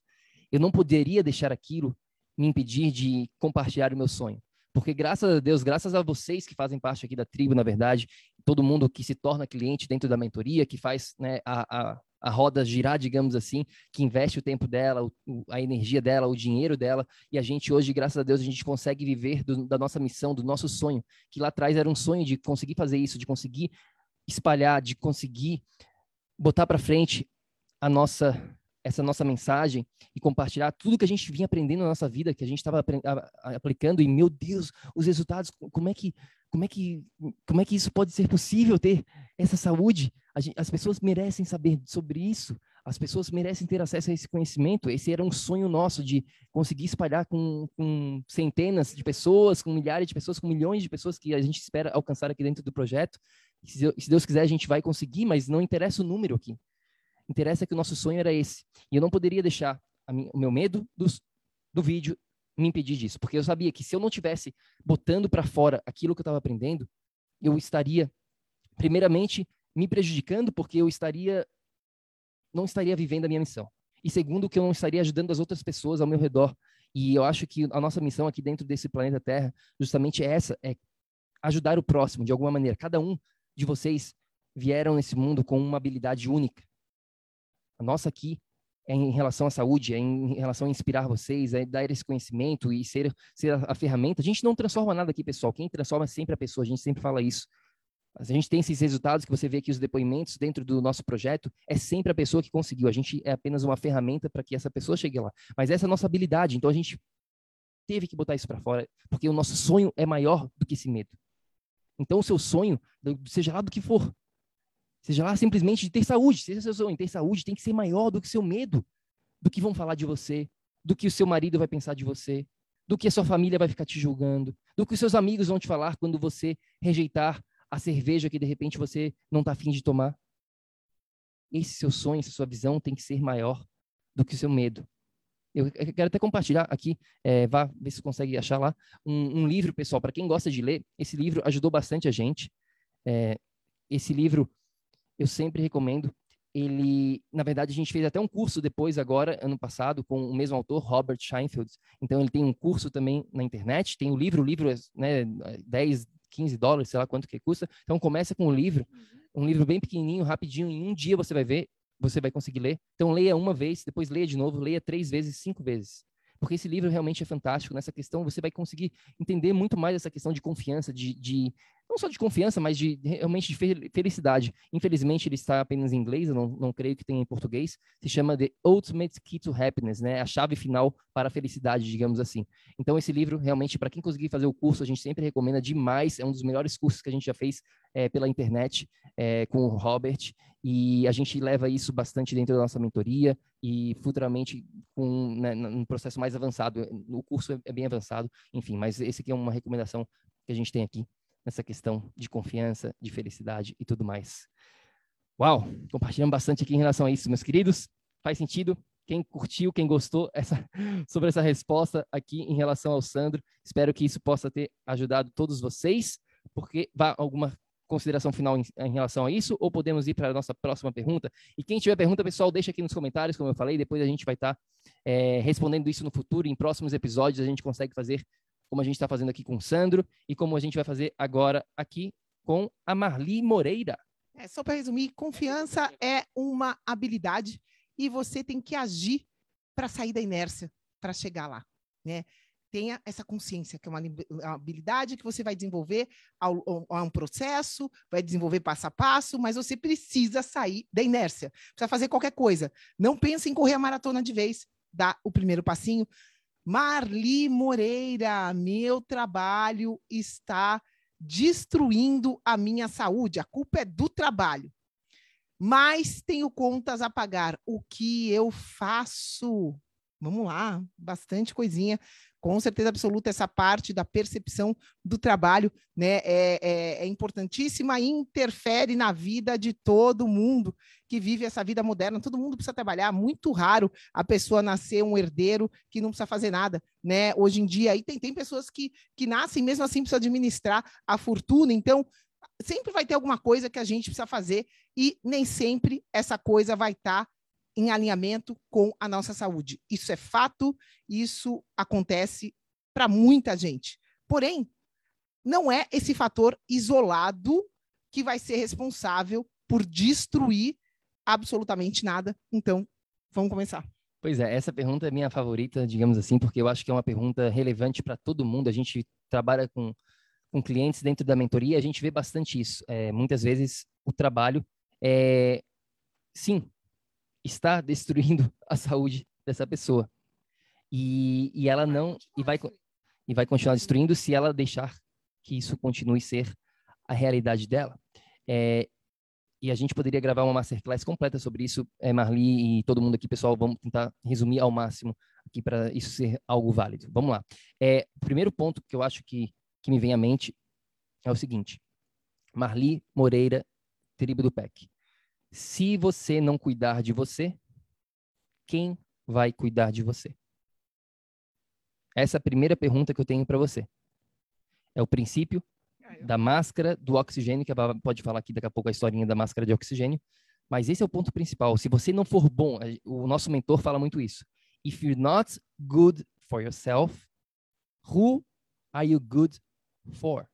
eu não poderia deixar aquilo me impedir de compartilhar o meu sonho. Porque graças a Deus, graças a vocês que fazem parte aqui da tribo, na verdade, todo mundo que se torna cliente dentro da mentoria, que faz né, a, a, a roda girar, digamos assim, que investe o tempo dela, o, a energia dela, o dinheiro dela, e a gente hoje, graças a Deus, a gente consegue viver do, da nossa missão, do nosso sonho, que lá atrás era um sonho de conseguir fazer isso, de conseguir espalhar, de conseguir botar para frente a nossa essa nossa mensagem e compartilhar tudo que a gente vinha aprendendo na nossa vida, que a gente estava aplicando e meu Deus, os resultados, como é que como é que como é que isso pode ser possível ter essa saúde? Gente, as pessoas merecem saber sobre isso. As pessoas merecem ter acesso a esse conhecimento. Esse era um sonho nosso de conseguir espalhar com, com centenas de pessoas, com milhares de pessoas, com milhões de pessoas que a gente espera alcançar aqui dentro do projeto. Se Deus quiser, a gente vai conseguir, mas não interessa o número aqui. Interessa que o nosso sonho era esse. E eu não poderia deixar o meu medo do, vídeo me impedir disso, porque eu sabia que se eu não tivesse botando para fora aquilo que eu estava aprendendo, eu estaria, primeiramente, me prejudicando, porque eu estaria não estaria vivendo a minha missão. E segundo, que eu não estaria ajudando as outras pessoas ao meu redor. E eu acho que a nossa missão aqui dentro desse planeta Terra, justamente essa, é ajudar o próximo de alguma maneira. Cada um de vocês vieram nesse mundo com uma habilidade única. A nossa aqui é em relação à saúde, é em relação a inspirar vocês, é dar esse conhecimento e ser, ser a, a ferramenta. A gente não transforma nada aqui, pessoal. Quem transforma é sempre a pessoa, a gente sempre fala isso. A gente tem esses resultados que você vê aqui, os depoimentos dentro do nosso projeto, é sempre a pessoa que conseguiu. A gente é apenas uma ferramenta para que essa pessoa chegue lá. Mas essa é a nossa habilidade, então a gente teve que botar isso para fora, porque o nosso sonho é maior do que esse medo. Então, o seu sonho, seja lá do que for, seja lá simplesmente de ter saúde, seja seu sonho, ter saúde tem que ser maior do que seu medo, do que vão falar de você, do que o seu marido vai pensar de você, do que a sua família vai ficar te julgando, do que os seus amigos vão te falar quando você rejeitar a cerveja que de repente você não está afim de tomar. Esse seu sonho, essa sua visão tem que ser maior do que o seu medo. Eu quero até compartilhar aqui, é, vá ver se consegue achar lá, um, um livro, pessoal, para quem gosta de ler. Esse livro ajudou bastante a gente. É, esse livro eu sempre recomendo. Ele, na verdade, a gente fez até um curso depois, agora, ano passado, com o mesmo autor, Robert Scheinfeld. Então, ele tem um curso também na internet. Tem o livro, o livro é né, 10, 15 dólares, sei lá quanto que custa. Então, começa com o livro, uhum. um livro bem pequenininho, rapidinho. Em um dia você vai ver você vai conseguir ler. Então, leia uma vez, depois leia de novo, leia três vezes, cinco vezes. Porque esse livro realmente é fantástico nessa questão. Você vai conseguir entender muito mais essa questão de confiança, de, de não só de confiança, mas de realmente de felicidade. Infelizmente, ele está apenas em inglês, eu não, não creio que tenha em português. Se chama The Ultimate Key to Happiness, né? A chave final para a felicidade, digamos assim. Então, esse livro, realmente, para quem conseguir fazer o curso, a gente sempre recomenda demais. É um dos melhores cursos que a gente já fez é, pela internet é, com o Robert. E a gente leva isso bastante dentro da nossa mentoria e futuramente com né, um processo mais avançado. O curso é, é bem avançado, enfim, mas esse aqui é uma recomendação que a gente tem aqui nessa questão de confiança, de felicidade e tudo mais. Uau, compartilhamos bastante aqui em relação a isso, meus queridos. Faz sentido? Quem curtiu, quem gostou essa, sobre essa resposta aqui em relação ao Sandro, espero que isso possa ter ajudado todos vocês, porque vá alguma consideração final em, em, relação a isso, ou podemos ir para a nossa próxima pergunta? E quem tiver pergunta, pessoal, deixa aqui nos comentários, como eu falei, depois a gente vai estar tá, é, respondendo isso no futuro, em próximos episódios a gente consegue fazer como a gente está fazendo aqui com o Sandro e como a gente vai fazer agora aqui com a Marli Moreira. É, só para resumir, confiança é uma habilidade e você tem que agir para sair da inércia, para chegar lá, né? Tenha essa consciência, que é uma habilidade que você vai desenvolver ao, um processo, vai desenvolver passo a passo, mas você precisa sair da inércia. Precisa fazer qualquer coisa. Não pense em correr a maratona de vez. Dá o primeiro passinho, Marli Moreira, meu trabalho está destruindo a minha saúde. A culpa é do trabalho. Mas tenho contas a pagar. O que eu faço? Vamos lá, bastante coisinha. Com certeza absoluta, essa parte da percepção do trabalho né, é, é, é, importantíssima e interfere na vida de todo mundo que vive essa vida moderna. Todo mundo precisa trabalhar, muito raro a pessoa nascer um herdeiro que não precisa fazer nada. Né? Hoje em dia, aí tem, tem pessoas que, que nascem mesmo assim, precisam administrar a fortuna. Então, sempre vai ter alguma coisa que a gente precisa fazer e nem sempre essa coisa vai estar tá em alinhamento com a nossa saúde. Isso é fato, isso acontece para muita gente. Porém, não é esse fator isolado que vai ser responsável por destruir absolutamente nada. Então, vamos começar. Pois é, essa pergunta é minha favorita, digamos assim, porque eu acho que é uma pergunta relevante para todo mundo. A gente trabalha com, com clientes dentro da mentoria, a gente vê bastante isso. É, muitas vezes o trabalho é, sim, está destruindo a saúde dessa pessoa. E, e ela não e vai e vai continuar destruindo se ela deixar que isso continue ser a realidade dela. É, e a gente poderia gravar uma masterclass completa sobre isso, é, Marli e todo mundo aqui, pessoal, vamos tentar resumir ao máximo aqui para isso ser algo válido. Vamos lá. É, o primeiro ponto que eu acho que, que me vem à mente é o seguinte. Marli Moreira, tribo do PEC. Se você não cuidar de você, quem vai cuidar de você? Essa é a primeira pergunta que eu tenho para você. É o princípio da máscara do oxigênio, que a Baba pode falar aqui daqui a pouco a historinha da máscara de oxigênio, mas esse é o ponto principal. Se você não for bom, o nosso mentor fala muito isso. If you're not good for yourself, who are you good for?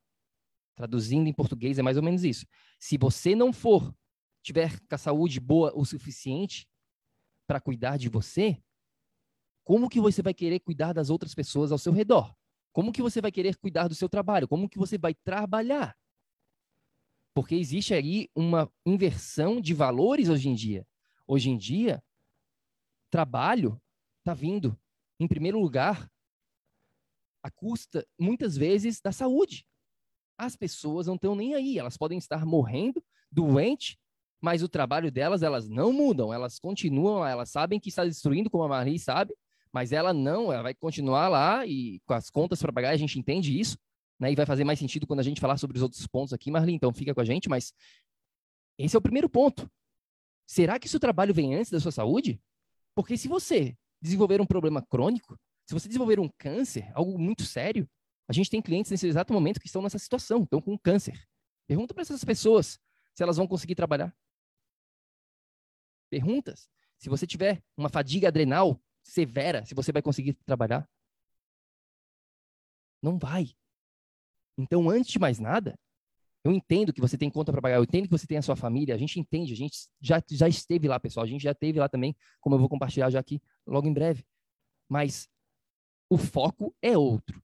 Traduzindo em português é mais ou menos isso. Se você não for tiver com a saúde boa o suficiente para cuidar de você, como que você vai querer cuidar das outras pessoas ao seu redor? Como que você vai querer cuidar do seu trabalho? Como que você vai trabalhar? Porque existe aí uma inversão de valores hoje em dia. Hoje em dia, trabalho está vindo, em primeiro lugar, a custa, muitas vezes, da saúde. As pessoas não estão nem aí, elas podem estar morrendo, doente, mas o trabalho delas, elas não mudam, elas continuam, elas sabem que está destruindo, como a Marie sabe, mas ela não, ela vai continuar lá e com as contas para pagar, a gente entende isso, né? E vai fazer mais sentido quando a gente falar sobre os outros pontos aqui, Marli, então fica com a gente, mas esse é o primeiro ponto. Será que seu trabalho vem antes da sua saúde? Porque se você desenvolver um problema crônico, se você desenvolver um câncer, algo muito sério, a gente tem clientes nesse exato momento que estão nessa situação, estão com câncer. Pergunta para essas pessoas se elas vão conseguir trabalhar perguntas. Se você tiver uma fadiga adrenal severa, se você vai conseguir trabalhar. Não vai. Então, antes de mais nada, eu entendo que você tem conta para pagar, eu entendo que você tem a sua família, a gente entende, a gente já, já esteve lá, pessoal, a gente já esteve lá também, como eu vou compartilhar já aqui logo em breve. Mas o foco é outro.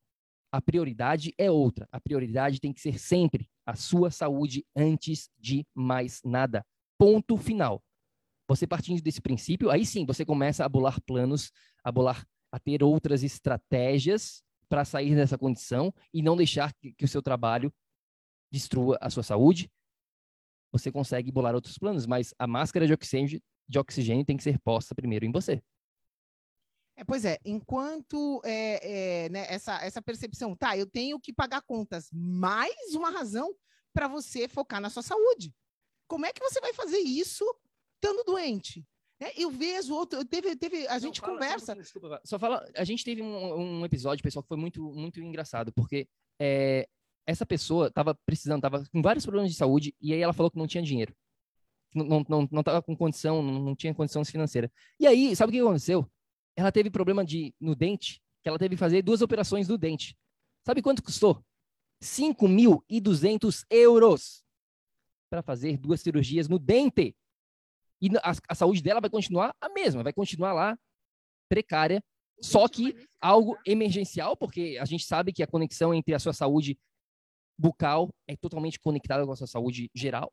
A prioridade é outra. A prioridade tem que ser sempre a sua saúde antes de mais nada. Ponto final. Você partindo desse princípio, aí sim você começa a bolar planos, a bolar, a ter outras estratégias para sair dessa condição e não deixar que, que o seu trabalho destrua a sua saúde. Você consegue bolar outros planos, mas a máscara de oxigênio, de oxigênio tem que ser posta primeiro em você. É, pois é, enquanto é, é, né, essa, essa percepção, tá, eu tenho que pagar contas, mais uma razão para você focar na sua saúde. Como é que você vai fazer isso estando doente. Né? Eu vejo outro, teve, teve, a Não, gente fala, conversa. Só, desculpa, só fala, a gente teve um, um, episódio, pessoal, que foi muito, muito engraçado, porque é, essa pessoa estava precisando, estava com vários problemas de saúde, e aí ela falou que não tinha dinheiro. Não, não, não tava com condição, não, não tinha condição financeira. E aí, sabe o que aconteceu? Ela teve problema de, no dente, que ela teve que fazer duas operações no dente. Sabe quanto custou? 5.200 euros para fazer duas cirurgias no dente. E a, a saúde dela vai continuar a mesma, vai continuar lá precária, só que algo emergencial, porque a gente sabe que a conexão entre a sua saúde bucal é totalmente conectada com a sua saúde geral.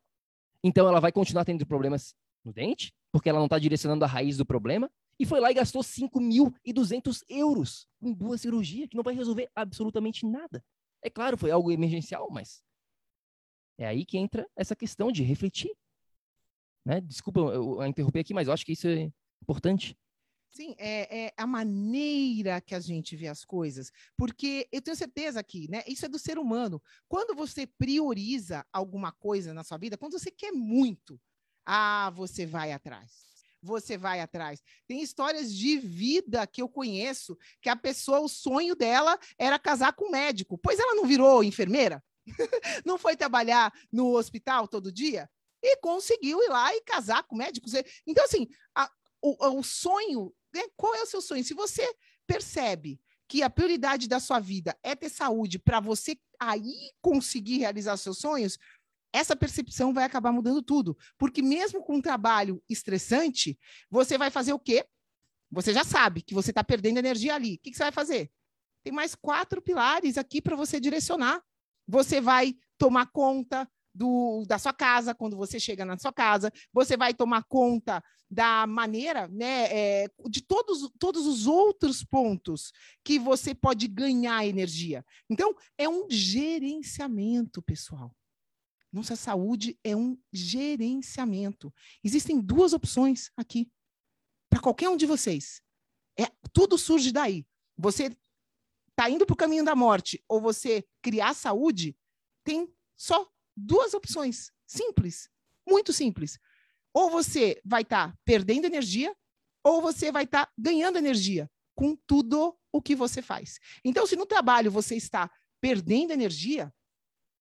Então ela vai continuar tendo problemas no dente, porque ela não está direcionando a raiz do problema, e foi lá e gastou 5.200 euros em duas cirurgias, que não vai resolver absolutamente nada. É claro, foi algo emergencial, mas é aí que entra essa questão de refletir. Né? Desculpa eu, eu interromper aqui, mas eu acho que isso é importante. Sim, é, é, a maneira que a gente vê as coisas. Porque eu tenho certeza que, né? Isso é do ser humano. Quando você prioriza alguma coisa na sua vida, quando você quer muito, ah, você vai atrás. Você vai atrás. Tem histórias de vida que eu conheço que a pessoa, o sonho dela era casar com um médico. Pois ela não virou enfermeira? não foi trabalhar no hospital todo dia? E conseguiu ir lá e casar com médicos. Então, assim, a, o, o sonho né? Qual é o seu sonho? Se você percebe que a prioridade da sua vida é ter saúde para você aí conseguir realizar seus sonhos, essa percepção vai acabar mudando tudo. Porque mesmo com um trabalho estressante, você vai fazer o quê? Você já sabe que você está perdendo energia ali. O que, que você vai fazer? Tem mais quatro pilares aqui para você direcionar. Você vai tomar conta do, da sua casa, quando você chega na sua casa, você vai tomar conta da maneira, né, é, de todos, todos os outros pontos que você pode ganhar energia. Então, é um gerenciamento, pessoal. Nossa saúde é um gerenciamento. Existem duas opções aqui para qualquer um de vocês. É, tudo surge daí. Você está indo para o caminho da morte ou você criar saúde, tem só duas opções. Simples. Muito simples. Ou você vai estar tá perdendo energia, ou você vai estar tá ganhando energia com tudo o que você faz. Então, se no trabalho você está perdendo energia,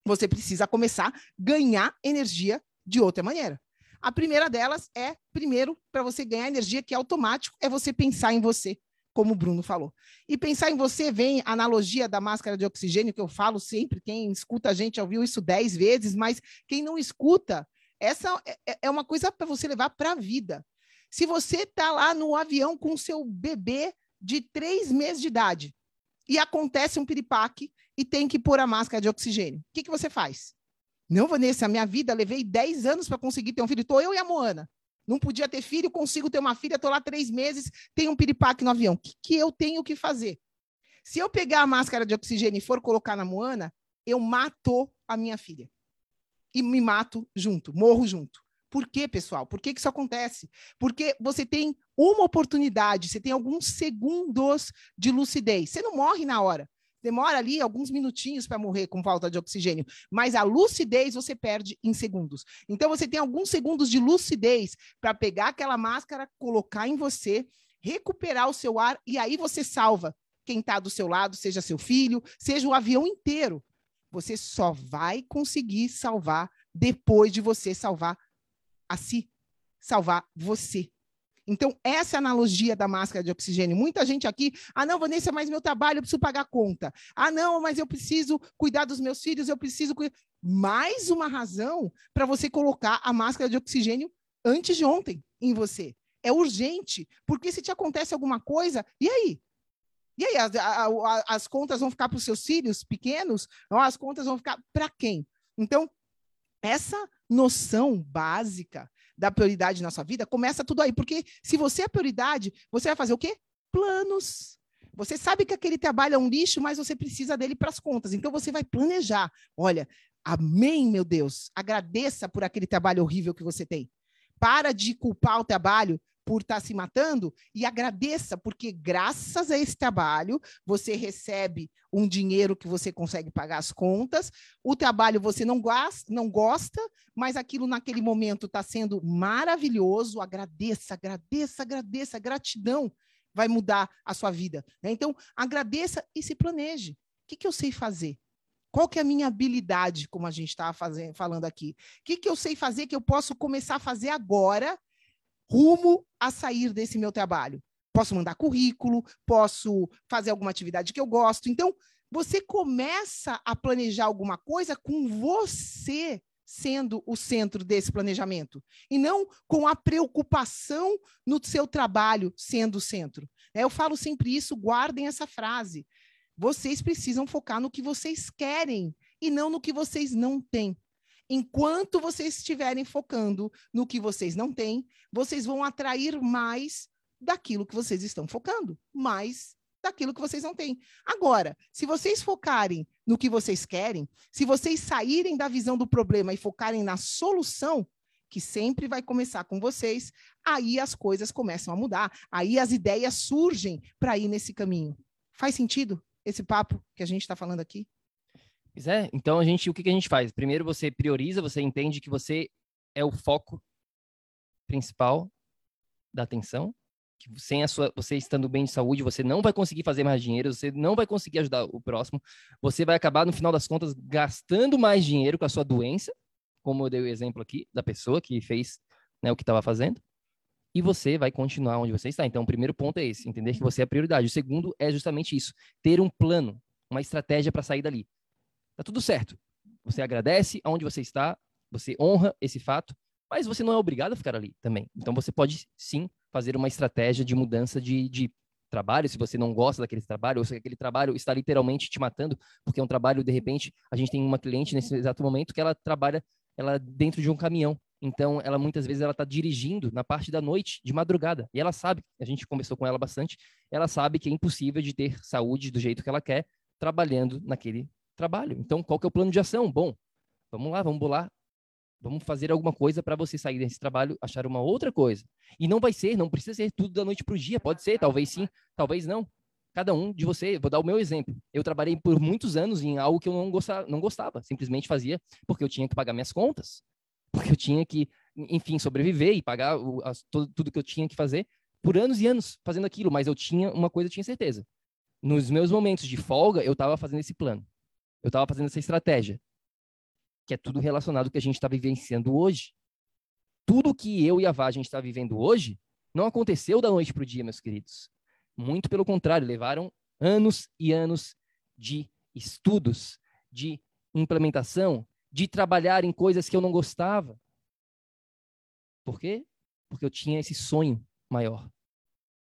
você precisa começar a ganhar energia de outra maneira. A primeira delas é, primeiro, para você ganhar energia, que é automático, é você pensar em você como o Bruno falou. E pensar em você vem a analogia da máscara de oxigênio que eu falo sempre, quem escuta a gente já ouviu isso dez vezes, mas quem não escuta, essa é, é, é uma coisa para você levar para a vida. Se você está lá no avião com seu bebê de três meses de idade e acontece um piripaque e tem que pôr a máscara de oxigênio, o que, que você faz? Não, Vanessa, minha vida, levei 10 anos para conseguir ter um filho. Estou eu e a Moana. Não podia ter filho, consigo ter uma filha, estou lá três meses, tem um piripaque no avião. O que, que eu tenho que fazer? Se eu pegar a máscara de oxigênio e for colocar na Moana, eu mato a minha filha. E me mato junto, morro junto. Por quê, pessoal? Por que, que isso acontece? Porque você tem uma oportunidade, você tem alguns segundos de lucidez. Você não morre na hora demora ali alguns minutinhos para morrer com falta de oxigênio, mas a lucidez você perde em segundos. Então você tem alguns segundos de lucidez para pegar aquela máscara, colocar em você, recuperar o seu ar e aí você salva quem está do seu lado, seja seu filho, seja o avião inteiro. Você só vai conseguir salvar depois de você salvar a si, salvar você. Então, essa é analogia da máscara de oxigênio. Muita gente aqui, ah, não, Vanessa, mas meu trabalho, eu preciso pagar conta. Ah, não, mas eu preciso cuidar dos meus filhos, eu preciso. Mais uma razão para você colocar a máscara de oxigênio antes de ontem em você. É urgente, porque se te acontece alguma coisa, e aí? E aí, as, as contas vão ficar para os seus filhos pequenos? Ou as contas vão ficar para quem? Então, essa noção básica da prioridade na sua vida, começa tudo aí. Porque se você é prioridade, você vai fazer o quê? Planos. Você sabe que aquele trabalho é um lixo, mas você precisa dele para as contas. Então você vai planejar. Olha, amém, meu Deus. Agradeça por aquele trabalho horrível que você tem. Para de culpar o trabalho por estar tá se matando e agradeça, porque graças a esse trabalho você recebe um dinheiro que você consegue pagar as contas. O trabalho você não gosta, não gosta mas aquilo naquele momento está sendo maravilhoso. Agradeça, agradeça, agradeça. Gratidão vai mudar a sua vida. Né? Então, agradeça e se planeje. O que, que eu sei fazer? Qual que é a minha habilidade, como a gente estava falando aqui? O que, que eu sei fazer que eu posso começar a fazer agora rumo a sair desse meu trabalho. Posso mandar currículo, posso fazer alguma atividade que eu gosto. Então, você começa a planejar alguma coisa com você sendo o centro desse planejamento, e não com a preocupação no seu trabalho sendo o centro. Eu falo sempre isso, guardem essa frase. Vocês precisam focar no que vocês querem e não no que vocês não têm. Enquanto vocês estiverem focando no que vocês não têm, vocês vão atrair mais daquilo que vocês estão focando, mais daquilo que vocês não têm. Agora, se vocês focarem no que vocês querem, se vocês saírem da visão do problema e focarem na solução, que sempre vai começar com vocês, aí as coisas começam a mudar, aí as ideias surgem para ir nesse caminho. Faz sentido esse papo que a gente está falando aqui? Pois é, então a gente, o que, que a gente faz? Primeiro você prioriza, você entende que você é o foco principal da atenção, que sem a sua, você estando bem de saúde, você não vai conseguir fazer mais dinheiro, você não vai conseguir ajudar o próximo, você vai acabar no final das contas gastando mais dinheiro com a sua doença, como eu dei o exemplo aqui da pessoa que fez né, o que estava fazendo, e você vai continuar onde você está. Então, o primeiro ponto é esse, entender que você é a prioridade. O segundo é justamente isso, ter um plano, uma estratégia para sair dali. Tá tudo certo. Você agradece aonde você está, você honra esse fato, mas você não é obrigado a ficar ali também. Então, você pode sim fazer uma estratégia de mudança de, de trabalho, se você não gosta daquele trabalho, ou se aquele trabalho está literalmente te matando, porque é um trabalho, de repente, a gente tem uma cliente nesse exato momento que ela trabalha ela dentro de um caminhão. Então, ela muitas vezes ela está dirigindo na parte da noite, de madrugada. E ela sabe, a gente conversou com ela bastante, ela sabe que é impossível de ter saúde do jeito que ela quer, trabalhando naquele trabalho. Então, qual que é o plano de ação? Bom, vamos lá, vamos bolar, vamos fazer alguma coisa para você sair desse trabalho, achar uma outra coisa. E não vai ser, não precisa ser tudo da noite para o dia, pode ser, talvez sim, talvez não cada um de você. Vou dar o meu exemplo. Eu trabalhei por muitos anos em algo que eu não gostava, não gostava. Simplesmente fazia porque eu tinha que pagar minhas contas, porque eu tinha que, enfim, sobreviver e pagar o, as, tudo, que eu tinha que fazer por anos e anos fazendo aquilo. Mas eu tinha uma coisa, eu tinha certeza. Nos meus momentos de folga, eu estava fazendo esse plano. Eu estava fazendo essa estratégia, que é tudo relacionado ao que a gente está vivenciando hoje. Tudo que eu e a Vá a gente está vivendo hoje não aconteceu da noite para o dia, meus queridos. Muito pelo contrário, levaram anos e anos de estudos, de implementação, de trabalhar em coisas que eu não gostava. Por quê? Porque eu tinha esse sonho maior.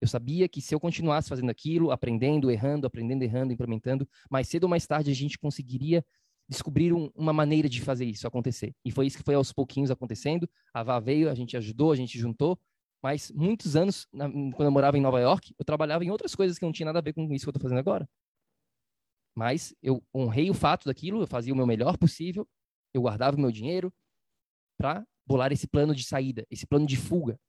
Eu sabia que se eu continuasse fazendo aquilo, aprendendo, errando, aprendendo, errando, implementando, mais cedo ou mais tarde a gente conseguiria descobrir um, uma maneira de fazer isso acontecer. E foi isso que foi aos pouquinhos acontecendo. A Vá veio, a gente ajudou, a gente juntou, mas muitos anos, na, quando eu morava em Nova York, eu trabalhava em outras coisas que não tinha nada a ver com isso que eu estou fazendo agora. Mas eu honrei o fato daquilo, eu fazia o meu melhor possível, eu guardava o meu dinheiro para bolar esse plano de saída, esse plano de fuga,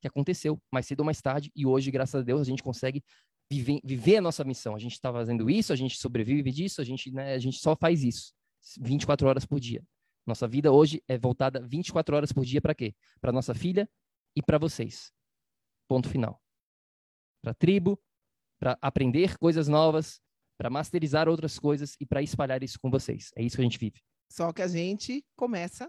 que aconteceu mais cedo ou mais tarde, e hoje, graças a Deus, a gente consegue viver, viver a nossa missão. A gente está fazendo isso, a gente sobrevive disso, a gente, né, a gente só faz isso 24 horas por dia. Nossa vida hoje é voltada 24 horas por dia para quê? Para nossa filha e para vocês. Ponto final. Para a tribo, para aprender coisas novas, para masterizar outras coisas e para espalhar isso com vocês. É isso que a gente vive. Só que a gente começa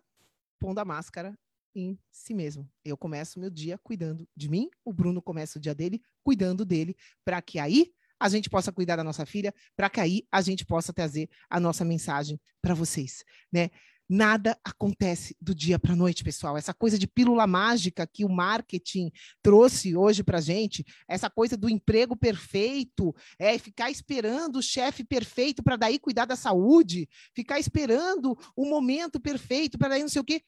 pondo a máscara em si mesmo. Eu começo meu dia cuidando de mim, o Bruno começa o dia dele cuidando dele, para que aí a gente possa cuidar da nossa filha, para que aí a gente possa trazer a nossa mensagem para vocês, né? Nada acontece do dia para a noite, pessoal. Essa coisa de pílula mágica que o marketing trouxe hoje para gente, essa coisa do emprego perfeito, é ficar esperando o chefe perfeito para daí cuidar da saúde, ficar esperando o momento perfeito para daí não sei o quê.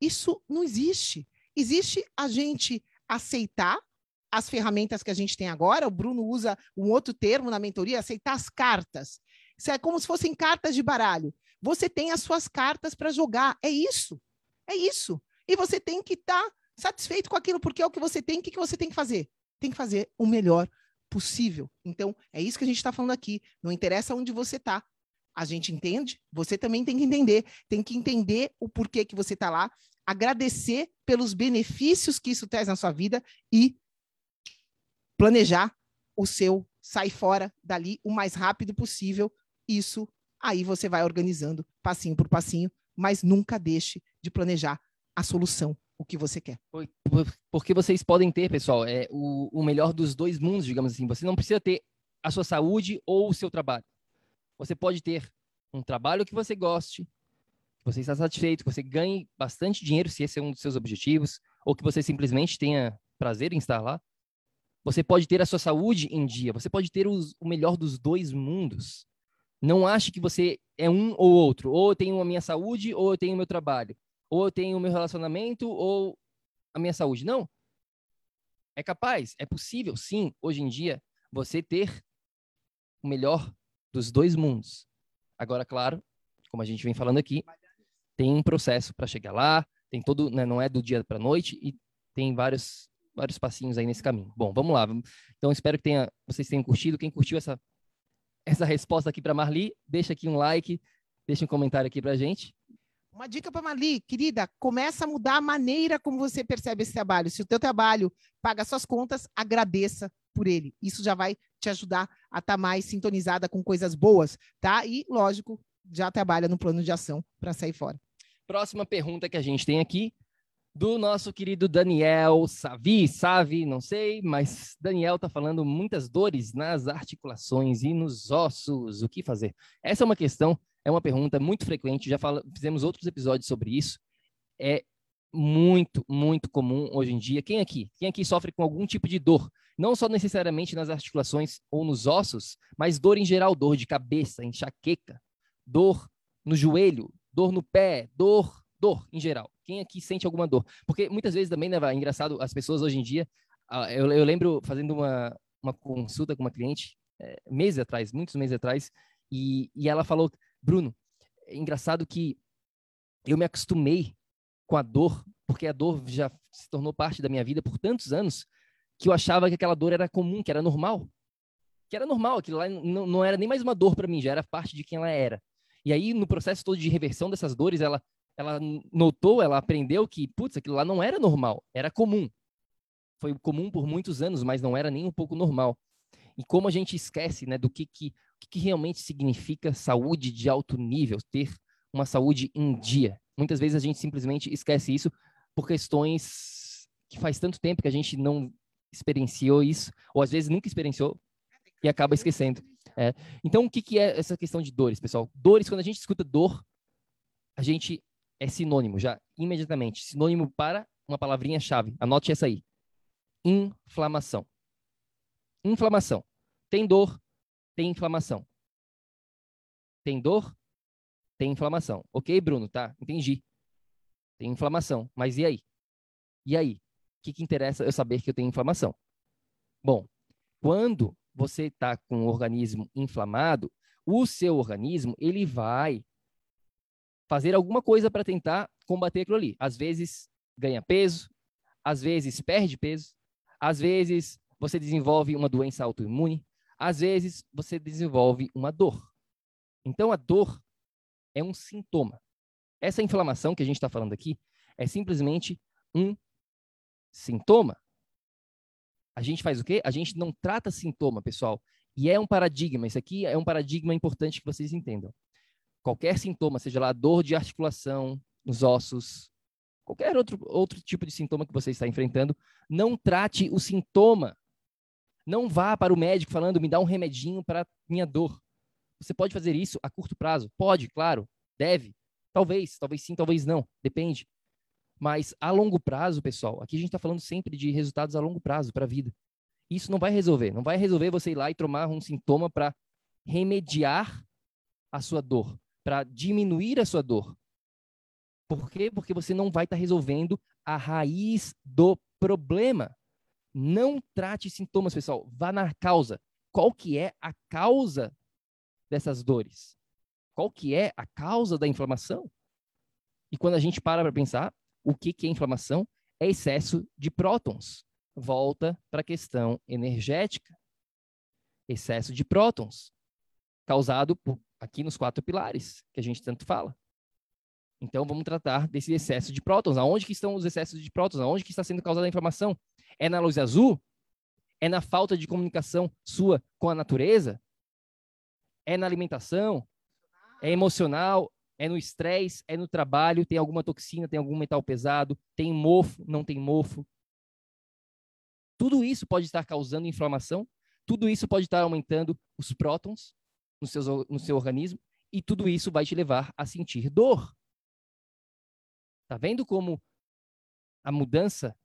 Isso não existe. Existe a gente aceitar as ferramentas que a gente tem agora. O Bruno usa um outro termo na mentoria, aceitar as cartas. Isso é como se fossem cartas de baralho. Você tem as suas cartas para jogar. É isso. É isso. E você tem que estar tá satisfeito com aquilo, porque é o que você tem. O que, que você tem que fazer? Tem que fazer o melhor possível. Então, é isso que a gente está falando aqui. Não interessa onde você está. A gente entende, você também tem que entender. Tem que entender o porquê que você está lá, agradecer pelos benefícios que isso traz na sua vida e planejar o seu sair fora dali o mais rápido possível. Isso Aí você vai organizando passinho por passinho, mas nunca deixe de planejar a solução, o que você quer. Porque vocês podem ter, pessoal, é o, o melhor dos dois mundos, digamos assim. Você não precisa ter a sua saúde ou o seu trabalho. Você pode ter um trabalho que você goste, que você está satisfeito, que você ganhe bastante dinheiro, se esse é um dos seus objetivos, ou que você simplesmente tenha prazer em estar lá. Você pode ter a sua saúde em dia, você pode ter os, o melhor dos dois mundos. Não ache que você é um ou outro. Ou eu tenho a minha saúde, ou eu tenho o meu trabalho. Ou eu tenho o meu relacionamento, ou a minha saúde. Não. É capaz, é possível, sim, hoje em dia, você ter o melhor dos dois mundos. Agora, claro, como a gente vem falando aqui, tem um processo para chegar lá, tem todo, né, não é do dia para noite e tem vários vários passinhos aí nesse caminho. Bom, vamos lá. Então espero que tenha, vocês tenham curtido. Quem curtiu essa essa resposta aqui para Marli, deixa aqui um like, deixa um comentário aqui para gente. Uma dica para Marli, querida, começa a mudar a maneira como você percebe esse trabalho. Se o teu trabalho paga suas contas, agradeça por ele. Isso já vai te ajudar a estar tá mais sintonizada com coisas boas, tá? E, lógico, já trabalha no plano de ação para sair fora. Próxima pergunta que a gente tem aqui do nosso querido Daniel Savi, Savi, não sei, mas Daniel está falando muitas dores nas articulações e nos ossos. O que fazer? Essa é uma questão, é uma pergunta muito frequente, já fala, fizemos outros episódios sobre isso. É muito, muito comum hoje em dia. Quem aqui? Quem aqui sofre com algum tipo de dor? Não só necessariamente nas articulações ou nos ossos, mas dor em geral, dor de cabeça, enxaqueca, dor no joelho, dor no pé, dor, dor em geral. Quem aqui sente alguma dor? Porque muitas vezes também, né, é engraçado, as pessoas hoje em dia, eu, eu lembro fazendo uma, uma consulta com uma cliente, é, meses atrás, muitos meses atrás, e, e ela falou, Bruno, é engraçado que eu me acostumei com a dor, porque a dor já se tornou parte da minha vida por tantos anos, que eu achava que aquela dor era comum, que era normal. Que era normal, aquilo lá não, não era nem mais uma dor para mim, já era parte de quem ela era. E aí, no processo todo de reversão dessas dores, ela, ela notou, ela aprendeu que, putz, aquilo lá não era normal, era comum. Foi comum por muitos anos, mas não era nem um pouco normal. E como a gente esquece né, do que, que, que realmente significa saúde de alto nível, ter uma saúde em dia. Muitas vezes a gente simplesmente esquece isso por questões que faz tanto tempo que a gente não experienciou isso, ou às vezes nunca experienciou e acaba esquecendo. É. Então, o que, que é essa questão de dores, pessoal? Dores, quando a gente escuta dor, a gente é sinônimo, já imediatamente. Sinônimo para uma palavrinha-chave. Anote essa aí. Inflamação. Inflamação. Tem dor, tem inflamação. Tem dor, tem inflamação. Ok, Bruno, tá? Entendi. Tem inflamação. Mas e aí? E aí? O que, que interessa eu saber que eu tenho inflamação? Bom, quando você está com o organismo inflamado, o seu organismo ele vai fazer alguma coisa para tentar combater aquilo ali. Às vezes ganha peso, às vezes perde peso, às vezes você desenvolve uma doença autoimune, às vezes você desenvolve uma dor. Então a dor é um sintoma. Essa inflamação que a gente está falando aqui é simplesmente um sintoma. A gente faz o quê? A gente não trata sintoma, pessoal. E é um paradigma. Isso aqui é um paradigma importante que vocês entendam. Qualquer sintoma, seja lá dor de articulação, nos ossos, qualquer outro, outro tipo de sintoma que você está enfrentando, não trate o sintoma. Não vá para o médico falando, me dá um remedinho para minha dor. Você pode fazer isso a curto prazo? Pode, claro. Deve. Talvez, talvez sim, talvez não. Depende. Mas a longo prazo, pessoal, aqui a gente está falando sempre de resultados a longo prazo para a vida. Isso não vai resolver. Não vai resolver você ir lá e tomar um sintoma para remediar a sua dor, para diminuir a sua dor. Por quê? Porque você não vai estar tá resolvendo a raiz do problema. Não trate sintomas, pessoal. Vá na causa. Qual que é a causa dessas dores? Qual que é a causa da inflamação? E quando a gente para para pensar, o que, que é inflamação? É excesso de prótons. Volta para a questão energética. Excesso de prótons, causado por, aqui nos quatro pilares, que a gente tanto fala. Então, vamos tratar desse excesso de prótons. Aonde que estão os excessos de prótons? Aonde que está sendo causada a inflamação? É na luz azul? É na falta de comunicação sua com a natureza? É na alimentação? É emocional? É no estresse, é no trabalho, tem alguma toxina, tem algum metal pesado, tem mofo, não tem mofo. Tudo isso pode estar causando inflamação, tudo isso pode estar aumentando os prótons no seu, no seu organismo, e tudo isso vai te levar a sentir dor. Tá vendo como a mudança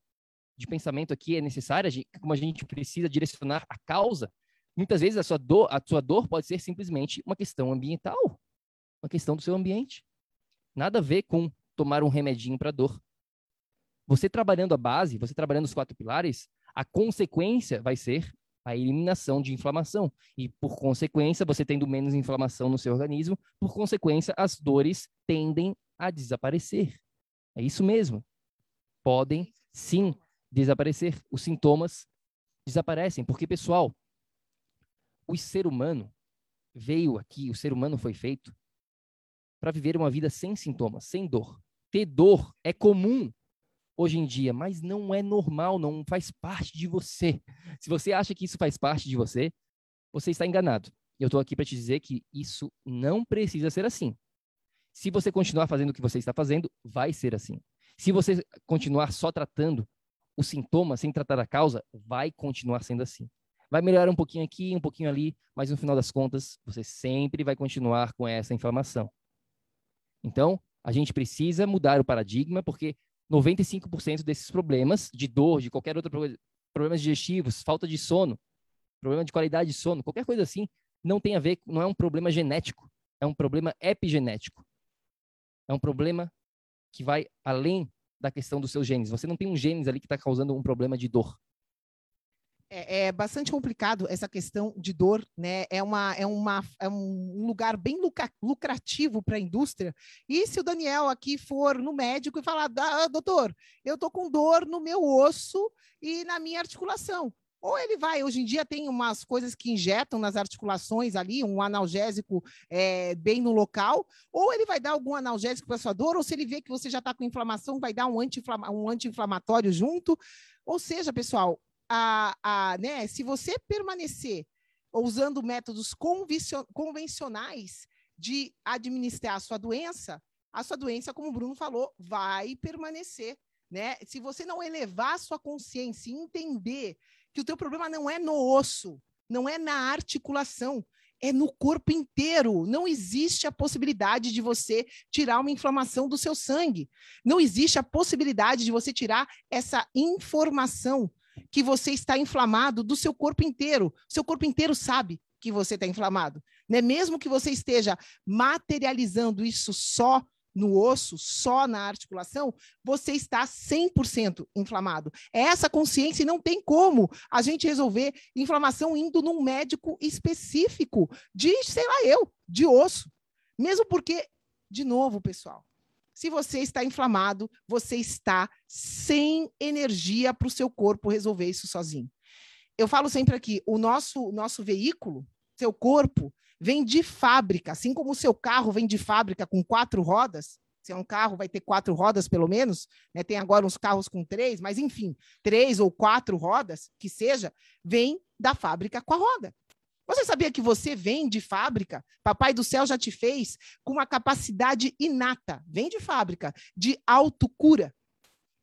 de pensamento aqui é necessária, como a gente precisa direcionar a causa? Muitas vezes a sua dor, a sua dor pode ser simplesmente uma questão ambiental uma questão do seu ambiente. Nada a ver com tomar um remedinho para dor. Você trabalhando a base, você trabalhando os quatro pilares, a consequência vai ser a eliminação de inflamação. E, por consequência, você tendo menos inflamação no seu organismo, por consequência, as dores tendem a desaparecer. É isso mesmo. Podem sim desaparecer. Os sintomas desaparecem, porque, pessoal, o ser humano veio aqui, o ser humano foi feito para viver uma vida sem sintomas, sem dor. Ter dor é comum hoje em dia, mas não é normal, não faz parte de você. Se você acha que isso faz parte de você, você está enganado. Eu estou aqui para te dizer que isso não precisa ser assim. Se você continuar fazendo o que você está fazendo, vai ser assim. Se você continuar só tratando o sintoma sem tratar a causa, vai continuar sendo assim. Vai melhorar um pouquinho aqui, um pouquinho ali, mas no final das contas, você sempre vai continuar com essa inflamação. Então, a gente precisa mudar o paradigma, porque 95% desses problemas de dor, de qualquer outro problema, problemas digestivos, falta de sono, problema de qualidade de sono, qualquer coisa assim, não tem a ver, não é um problema genético, é um problema epigenético. É um problema que vai além da questão dos seus genes. Você não tem um genes ali que está causando um problema de dor. É, é, bastante complicado essa questão de dor, né? É, uma, é, uma, é um lugar bem lucrativo para a indústria. E se o Daniel aqui for no médico e falar, ah, doutor, eu tô com dor no meu osso e na minha articulação. Ou ele vai, hoje em dia tem umas coisas que injetam nas articulações ali, um analgésico é, bem no local, ou ele vai dar algum analgésico para sua dor, ou se ele vê que você já está com inflamação, vai dar um anti-inflamatório um junto. Ou seja, pessoal, a, a, né, se você permanecer usando métodos convencionais de administrar a sua doença, a sua doença, como o Bruno falou, vai permanecer. Né? Se você não elevar a sua consciência e entender que o teu problema não é no osso, não é na articulação, é no corpo inteiro. Não existe a possibilidade de você tirar uma inflamação do seu sangue. Não existe a possibilidade de você tirar essa informação que você está inflamado do seu corpo inteiro. Seu corpo inteiro sabe que você está inflamado. Né? Mesmo que você esteja materializando isso só no osso, só na articulação, você está 100% inflamado. É essa consciência e não tem como a gente resolver inflamação indo num médico específico de, sei lá eu, de osso. Mesmo porque, de novo, pessoal, se você está inflamado, você está sem energia para o seu corpo resolver isso sozinho. Eu falo sempre aqui, o nosso, nosso veículo, seu corpo, vem de fábrica, assim como o seu carro vem de fábrica com quatro rodas, se é um carro, vai ter quatro rodas pelo menos, né? tem agora uns carros com três, mas enfim, três ou quatro rodas, que seja, vem da fábrica com a roda. Você sabia que você vem de fábrica? Papai do céu já te fez com uma capacidade inata, vem de fábrica, de autocura.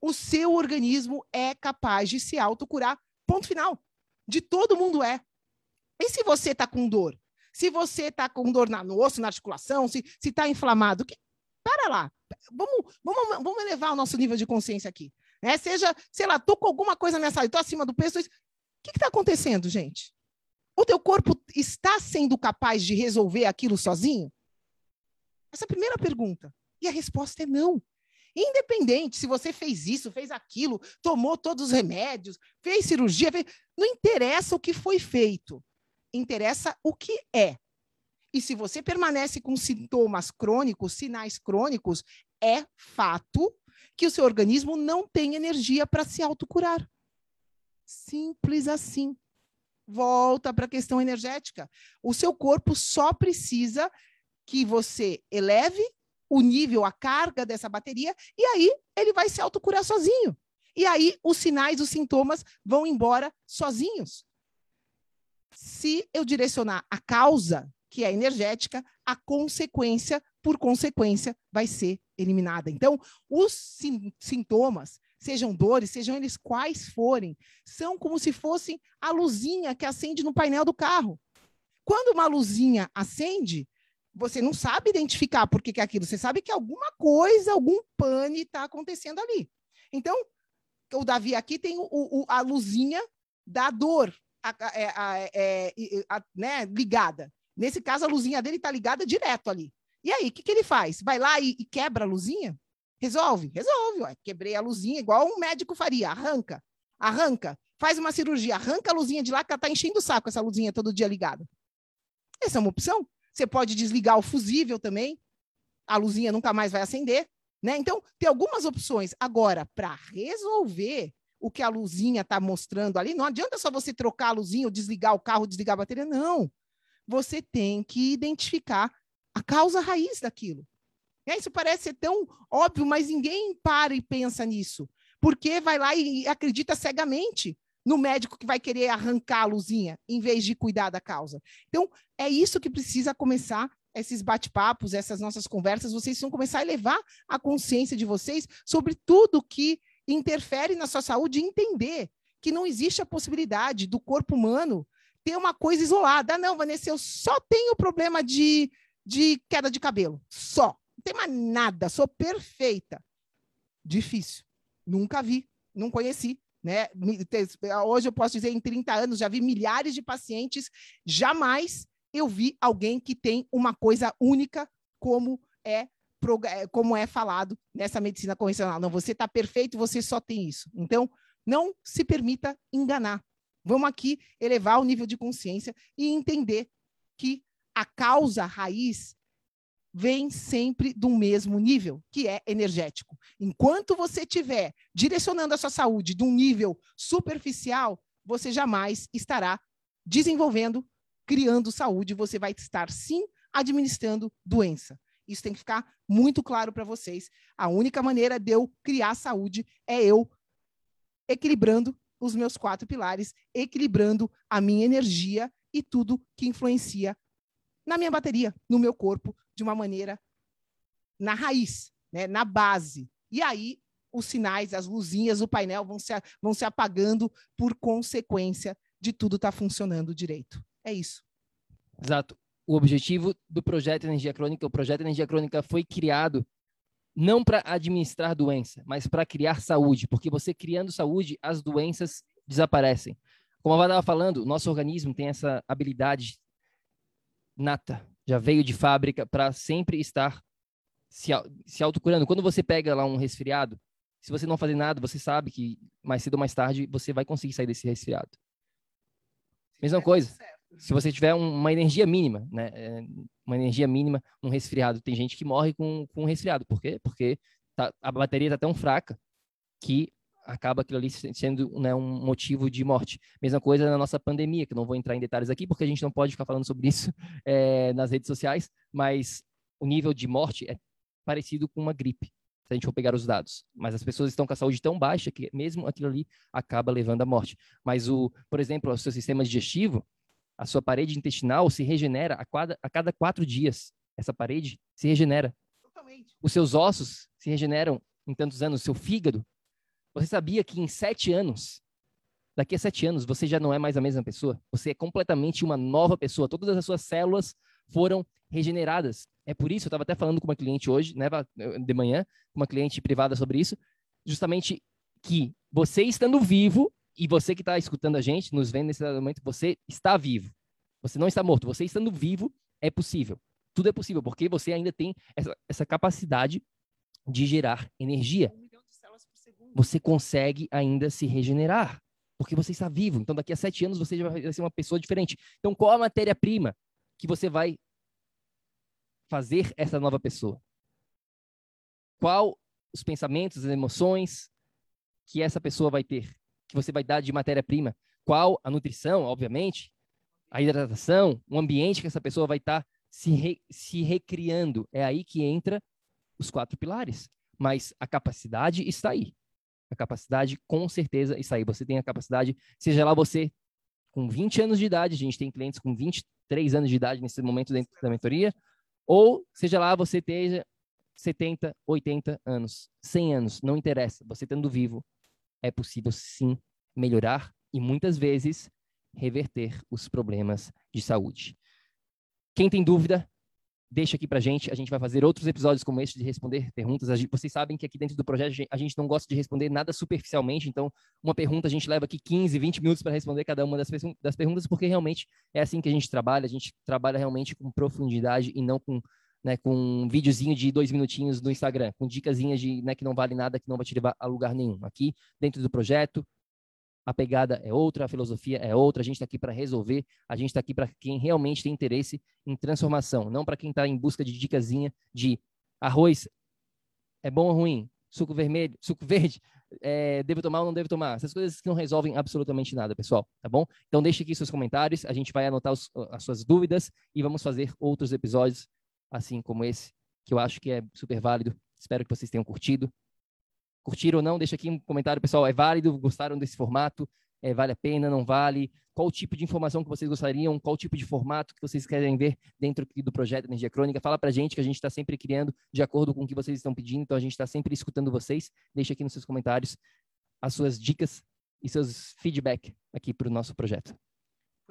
O seu organismo é capaz de se autocurar, ponto final. De todo mundo é. E se você está com dor? Se você está com dor na, no osso, na articulação, se está inflamado, que, para lá. Vamos, vamos, vamos elevar o nosso nível de consciência aqui. Né? Seja, sei lá, estou com alguma coisa nessa estou acima do peso. O que está acontecendo, gente? O teu corpo está sendo capaz de resolver aquilo sozinho? Essa é a primeira pergunta. E a resposta é não. Independente se você fez isso, fez aquilo, tomou todos os remédios, fez cirurgia, fez... não interessa o que foi feito interessa o que é. E se você permanece com sintomas crônicos, sinais crônicos, é fato que o seu organismo não tem energia para se autocurar. Simples assim. Volta para a questão energética. O seu corpo só precisa que você eleve o nível, a carga dessa bateria, e aí ele vai se autocurar sozinho. E aí os sinais, os sintomas vão embora sozinhos se eu direcionar a causa, que é energética, a consequência, por consequência, vai ser eliminada. Então, os sim sintomas, sejam dores, sejam eles quais forem, são como se fossem a luzinha que acende no painel do carro. Quando uma luzinha acende, você não sabe identificar por que, que é aquilo, você sabe que alguma coisa, algum pane está acontecendo ali. Então, o Davi aqui tem o, o, a luzinha da dor, a, é, a, é, a, né, ligada. Nesse caso, a luzinha dele está ligada direto ali. E aí, o que, que ele faz? Vai lá e, e quebra a luzinha? Resolve? Resolve. Ué. Quebrei a luzinha igual um médico faria. Arranca. Arranca. Faz uma cirurgia. Arranca a luzinha de lá que ela está enchendo o saco, essa luzinha todo dia ligada. Essa é uma opção. Você pode desligar o fusível também. A luzinha nunca mais vai acender. Né? Então, tem algumas opções. Agora, para resolver o que a luzinha está mostrando ali, não adianta só você trocar a luzinha, ou desligar o carro, desligar a bateria, não. Você tem que identificar a causa raiz daquilo. É, isso parece ser tão óbvio, mas ninguém para e pensa nisso. Porque vai lá e acredita cegamente no médico que vai querer arrancar a luzinha, em vez de cuidar da causa. Então, é isso que precisa começar esses bate-papos, essas nossas conversas, vocês vão começar a elevar a consciência de vocês sobre tudo que interfere na sua saúde entender que não existe a possibilidade do corpo humano ter uma coisa isolada. Ah, não, Vanessa, eu só tenho problema de, de queda de cabelo. Só. Não tem mais nada, sou perfeita. Difícil. Nunca vi, não conheci. Né? Hoje eu posso dizer, em 30 anos, já vi milhares de pacientes, jamais eu vi alguém que tem uma coisa única como é como é falado nessa medicina convencional. Não, você está perfeito, você só tem isso. Então, não se permita enganar. Vamos aqui elevar o nível de consciência e entender que a causa raiz vem sempre do mesmo nível, que é energético. Enquanto você estiver direcionando a sua saúde de um nível superficial, você jamais estará desenvolvendo, criando saúde, você vai estar sim administrando doença. Isso tem que ficar muito claro para vocês. A única maneira de eu criar saúde é eu equilibrando os meus quatro pilares, equilibrando a minha energia e tudo que influencia na minha bateria, no meu corpo, de uma maneira na raiz, né, na base. E aí os sinais, as luzinhas, o painel vão se, vão se apagando por consequência de tudo estar tá funcionando direito. É isso. Exato. O objetivo do projeto Energia Crônica, o projeto Energia Crônica foi criado não para administrar doença, mas para criar saúde, porque você criando saúde, as doenças desaparecem. Como a Vada estava falando, nosso organismo tem essa habilidade nata, já veio de fábrica para sempre estar se, se autocurando. Quando você pega lá um resfriado, se você não fazer nada, você sabe que mais cedo ou mais tarde você vai conseguir sair desse resfriado. Mesma coisa. Se você tiver uma energia mínima, né? É, uma energia mínima, um resfriado. Tem gente que morre com, com um resfriado. Por quê? Porque tá, a bateria está tão fraca que acaba aquilo ali sendo né, um motivo de morte. Mesma coisa na nossa pandemia, que não vou entrar em detalhes aqui, porque a gente não pode ficar falando sobre isso é, nas redes sociais, mas o nível de morte é parecido com uma gripe, se a gente for pegar os dados. Mas as pessoas estão com a saúde tão baixa que mesmo aquilo ali acaba levando à morte. Mas, o, por exemplo, o seu sistema digestivo, a sua parede intestinal se regenera a cada, a cada quatro dias. Essa parede se regenera. Totalmente. Os seus ossos se regeneram em tantos anos. Seu fígado você sabia que em sete anos, daqui a sete anos, você já não é mais a mesma pessoa? Você é completamente uma nova pessoa. Todas as suas células foram regeneradas. É por isso, eu estava até falando com uma cliente hoje, né, de manhã, com uma cliente privada sobre isso, justamente que você estando vivo, e você que está escutando a gente, nos vendo nesse momento, você está vivo. Você não está morto. Você estando vivo, é possível. Tudo é possível, porque você ainda tem essa, essa capacidade de gerar energia você consegue ainda se regenerar, porque você está vivo. Então, daqui a sete anos, você já vai ser uma pessoa diferente. Então, qual a matéria-prima que você vai fazer essa nova pessoa? Qual os pensamentos, as emoções que essa pessoa vai ter, que você vai dar de matéria-prima? Qual a nutrição, obviamente, a hidratação, o ambiente que essa pessoa vai estar se, re, se recriando. É aí que entra os quatro pilares. Mas a capacidade está aí. A capacidade, com certeza, está aí. Você tem a capacidade, seja lá você com 20 anos de idade, a gente tem clientes com 23 anos de idade nesse momento dentro da mentoria, ou seja lá você esteja 70, 80 anos, 100 anos, não interessa. Você estando vivo, é possível sim melhorar e muitas vezes reverter os problemas de saúde. Quem tem dúvida, deixa aqui pra gente. A gente vai fazer outros episódios como este de responder perguntas. Vocês sabem que aqui dentro do projeto a gente não gosta de responder nada superficialmente, então uma pergunta a gente leva aqui 15, 20 minutos para responder cada uma das, das perguntas, porque realmente é assim que a gente trabalha. A gente trabalha realmente com profundidade e não com né, com um videozinho de dois minutinhos no Instagram, com dicasinhas de né, que não vale nada, que não vai te levar a lugar nenhum. Aqui, dentro do projeto, a pegada é outra, a filosofia é outra, a gente está aqui para resolver, a gente está aqui para quem realmente tem interesse em transformação, não para quem está em busca de dicasinha de arroz é bom ou ruim? Suco vermelho, suco verde, é, devo tomar ou não devo tomar? Essas coisas que não resolvem absolutamente nada, pessoal, tá bom? Então deixe aqui seus comentários, a gente vai anotar os, as suas dúvidas e vamos fazer outros episódios assim como esse, que eu acho que é super válido. Espero que vocês tenham curtido. Curtiram ou não? Deixa aqui um comentário, pessoal. É válido? Gostaram desse formato? É, vale a pena? Não vale? Qual tipo de informação que vocês gostariam? Qual tipo de formato que vocês querem ver dentro do projeto Energia Crônica? Fala pra gente que a gente está sempre criando de acordo com o que vocês estão pedindo. Então a gente está sempre escutando vocês. Deixa aqui nos seus comentários as suas dicas e seus feedback aqui para o nosso projeto.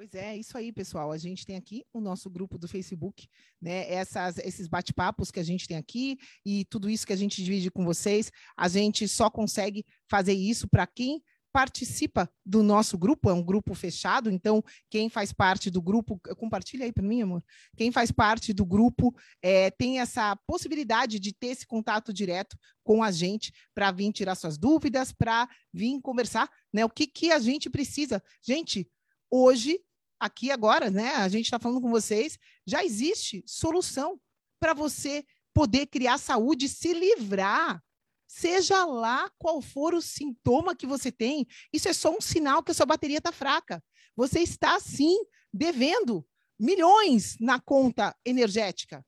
Pois é, isso aí, pessoal. A gente tem aqui o nosso grupo do Facebook, né? Essas, esses bate-papos que a gente tem aqui e tudo isso que a gente divide com vocês, a gente só consegue fazer isso para quem participa do nosso grupo, é um grupo fechado, então quem faz parte do grupo, compartilha aí para mim, amor. Quem faz parte do grupo é, tem essa possibilidade de ter esse contato direto com a gente para vir tirar suas dúvidas, para vir conversar, né? O que, que a gente precisa. Gente, hoje aqui agora, né? A gente está falando com vocês, já existe solução para você poder criar saúde se livrar. Seja lá qual for o sintoma que você tem, isso é só um sinal que a sua bateria está fraca. Você está, sim, devendo milhões na conta energética.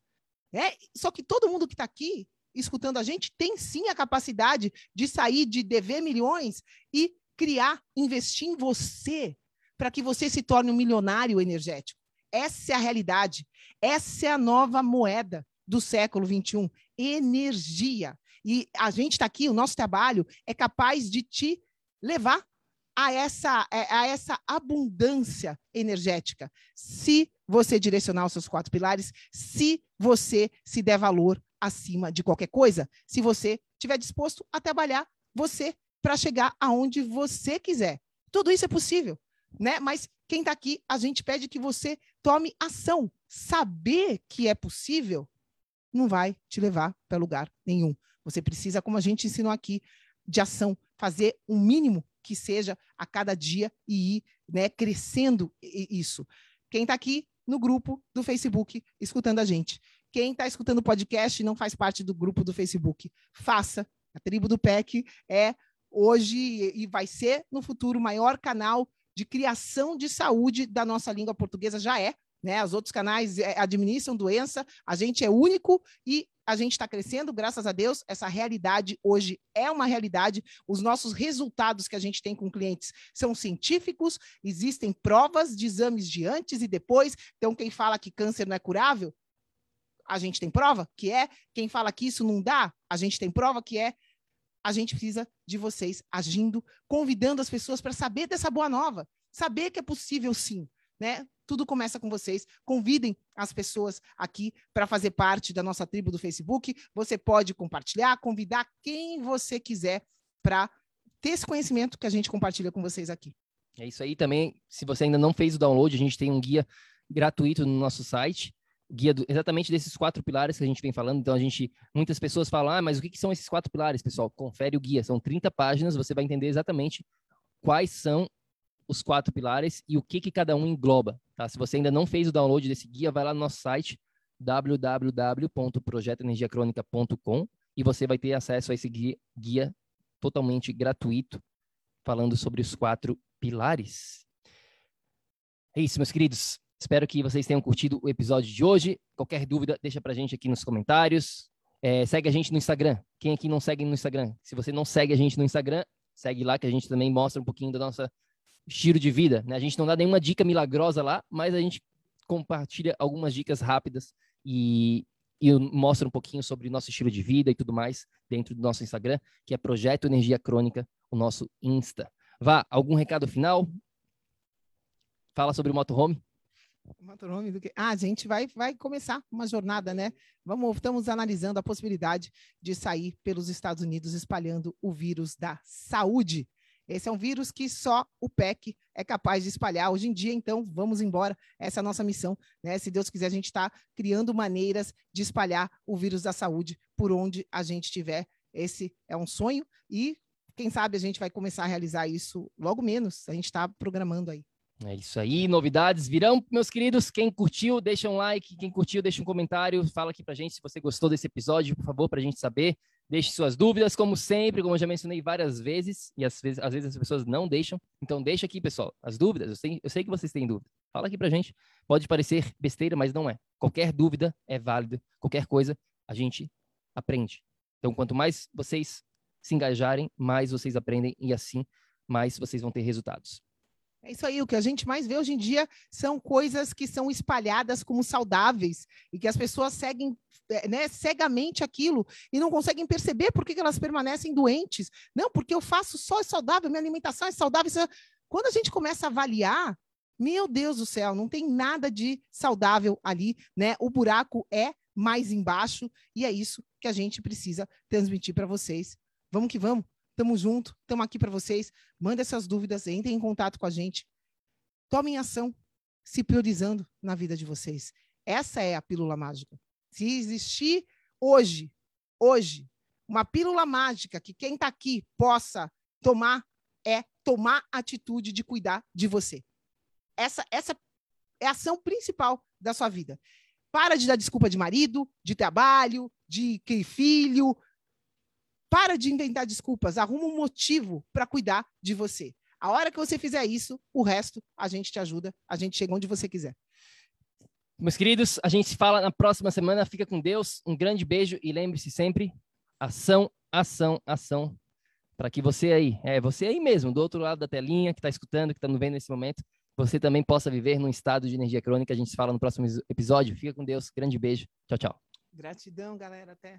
Né? Só que todo mundo que está aqui escutando a gente tem sim a capacidade de sair de dever milhões e criar, investir em você, para que você se torne um milionário energético. Essa é a realidade. Essa é a nova moeda do século 21. Energia. E a gente está aqui, o nosso trabalho é capaz de te levar a essa, é, a essa abundância energética. Se você direcionar os seus quatro pilares, se você se der valor acima de qualquer coisa, se você estiver disposto a trabalhar você para chegar aonde você quiser. Tudo isso é possível né? Mas quem está aqui, a gente pede que você tome ação. Saber que é possível não vai te levar para lugar nenhum. Você precisa, como a gente ensinou aqui, de ação, fazer o um mínimo que seja a cada dia e ir né, crescendo isso. Quem está aqui no grupo do Facebook escutando a gente. Quem está escutando o podcast e não faz parte do grupo do Facebook, faça. A tribo do PEC é hoje e vai ser no futuro o maior canal de criação de saúde da nossa língua portuguesa já é, né? Os outros canais é, administram doença, a gente é único e a gente está crescendo, graças a Deus. Essa realidade hoje é uma realidade. Os nossos resultados que a gente tem com clientes são científicos, existem provas de exames de antes e depois. Então, quem fala que câncer não é curável, a gente tem prova que é. Quem fala que isso não dá, a gente tem prova que é a gente precisa de vocês agindo, convidando as pessoas para saber dessa boa nova, saber que é possível sim, né? Tudo começa com vocês. Convidem as pessoas aqui para fazer parte da nossa tribo do Facebook. Você pode compartilhar, convidar quem você quiser para ter esse conhecimento que a gente compartilha com vocês aqui. É isso aí também. Se você ainda não fez o download, a gente tem um guia gratuito no nosso site guia do, exatamente desses quatro pilares que a gente vem falando. Então, a gente, muitas pessoas falam, ah, mas o que, que são esses quatro pilares, pessoal? Confere o guia, são 30 páginas, você vai entender exatamente quais são os quatro pilares e o que, que cada um engloba. Tá? Se você ainda não fez o download desse guia, vai lá no nosso site www.projetoenergiacronica.com e você vai ter acesso a esse guia, guia totalmente gratuito falando sobre os quatro pilares. É isso, meus queridos. Espero que vocês tenham curtido o episódio de hoje. Qualquer dúvida, deixa pra gente aqui nos comentários. É, segue a gente no Instagram. Quem aqui não segue no Instagram? Se você não segue a gente no Instagram, segue lá que a gente também mostra um pouquinho do nosso estilo de vida. Né? A gente não dá nenhuma dica milagrosa lá, mas a gente compartilha algumas dicas rápidas e, e mostra um pouquinho sobre o nosso estilo de vida e tudo mais dentro do nosso Instagram, que é Projeto Energia Crônica, o nosso Insta. Vá, algum recado final? Fala sobre o motorhome. Motorhome do que? Ah, a gente vai, vai começar uma jornada, né? Vamos, estamos analisando a possibilidade de sair pelos Estados Unidos espalhando o vírus da saúde. Esse é um vírus que só o PEC é capaz de espalhar. Hoje em dia, então, vamos embora. Essa é a nossa missão. Né? Se Deus quiser, a gente está criando maneiras de espalhar o vírus da saúde por onde a gente estiver. Esse é um sonho e, quem sabe, a gente vai começar a realizar isso logo menos. A gente está programando aí. É isso aí, novidades virão, meus queridos. Quem curtiu, deixa um like. Quem curtiu, deixa um comentário. Fala aqui pra gente se você gostou desse episódio, por favor, pra gente saber. Deixe suas dúvidas, como sempre, como eu já mencionei várias vezes, e às vezes, às vezes as pessoas não deixam. Então, deixa aqui, pessoal, as dúvidas. Eu sei, eu sei que vocês têm dúvida. Fala aqui pra gente. Pode parecer besteira, mas não é. Qualquer dúvida é válida. Qualquer coisa a gente aprende. Então, quanto mais vocês se engajarem, mais vocês aprendem e assim mais vocês vão ter resultados. É isso aí, o que a gente mais vê hoje em dia são coisas que são espalhadas como saudáveis e que as pessoas seguem é, né, cegamente aquilo e não conseguem perceber por que, elas permanecem doentes. Não, porque eu faço só é saudável, minha alimentação é saudável. É Quando a gente começa a avaliar, meu Deus do céu, não tem nada de saudável ali, né? O buraco é mais embaixo e é isso que a gente precisa transmitir para vocês. Vamos que vamos. Tamo junto, estamos aqui para vocês. Manda essas dúvidas, entrem em contato com a gente. Tomem ação, se priorizando na vida de vocês. Essa é a pílula mágica. Se existir hoje, hoje, uma pílula mágica que quem está aqui possa tomar, é tomar atitude de cuidar de você. Essa, essa é a ação principal da sua vida. Para de dar desculpa de marido, de trabalho, de que filho, para de inventar desculpas, arruma um motivo para cuidar de você. A hora que você fizer isso, o resto a gente te ajuda, a gente chega onde você quiser. Meus queridos, a gente se fala na próxima semana. Fica com Deus. Um grande beijo e lembre-se sempre: ação, ação, ação. Para que você aí, é você aí mesmo, do outro lado da telinha, que está escutando, que está nos vendo nesse momento, você também possa viver num estado de energia crônica. A gente se fala no próximo episódio. Fica com Deus. Grande beijo. Tchau, tchau. Gratidão, galera. Até.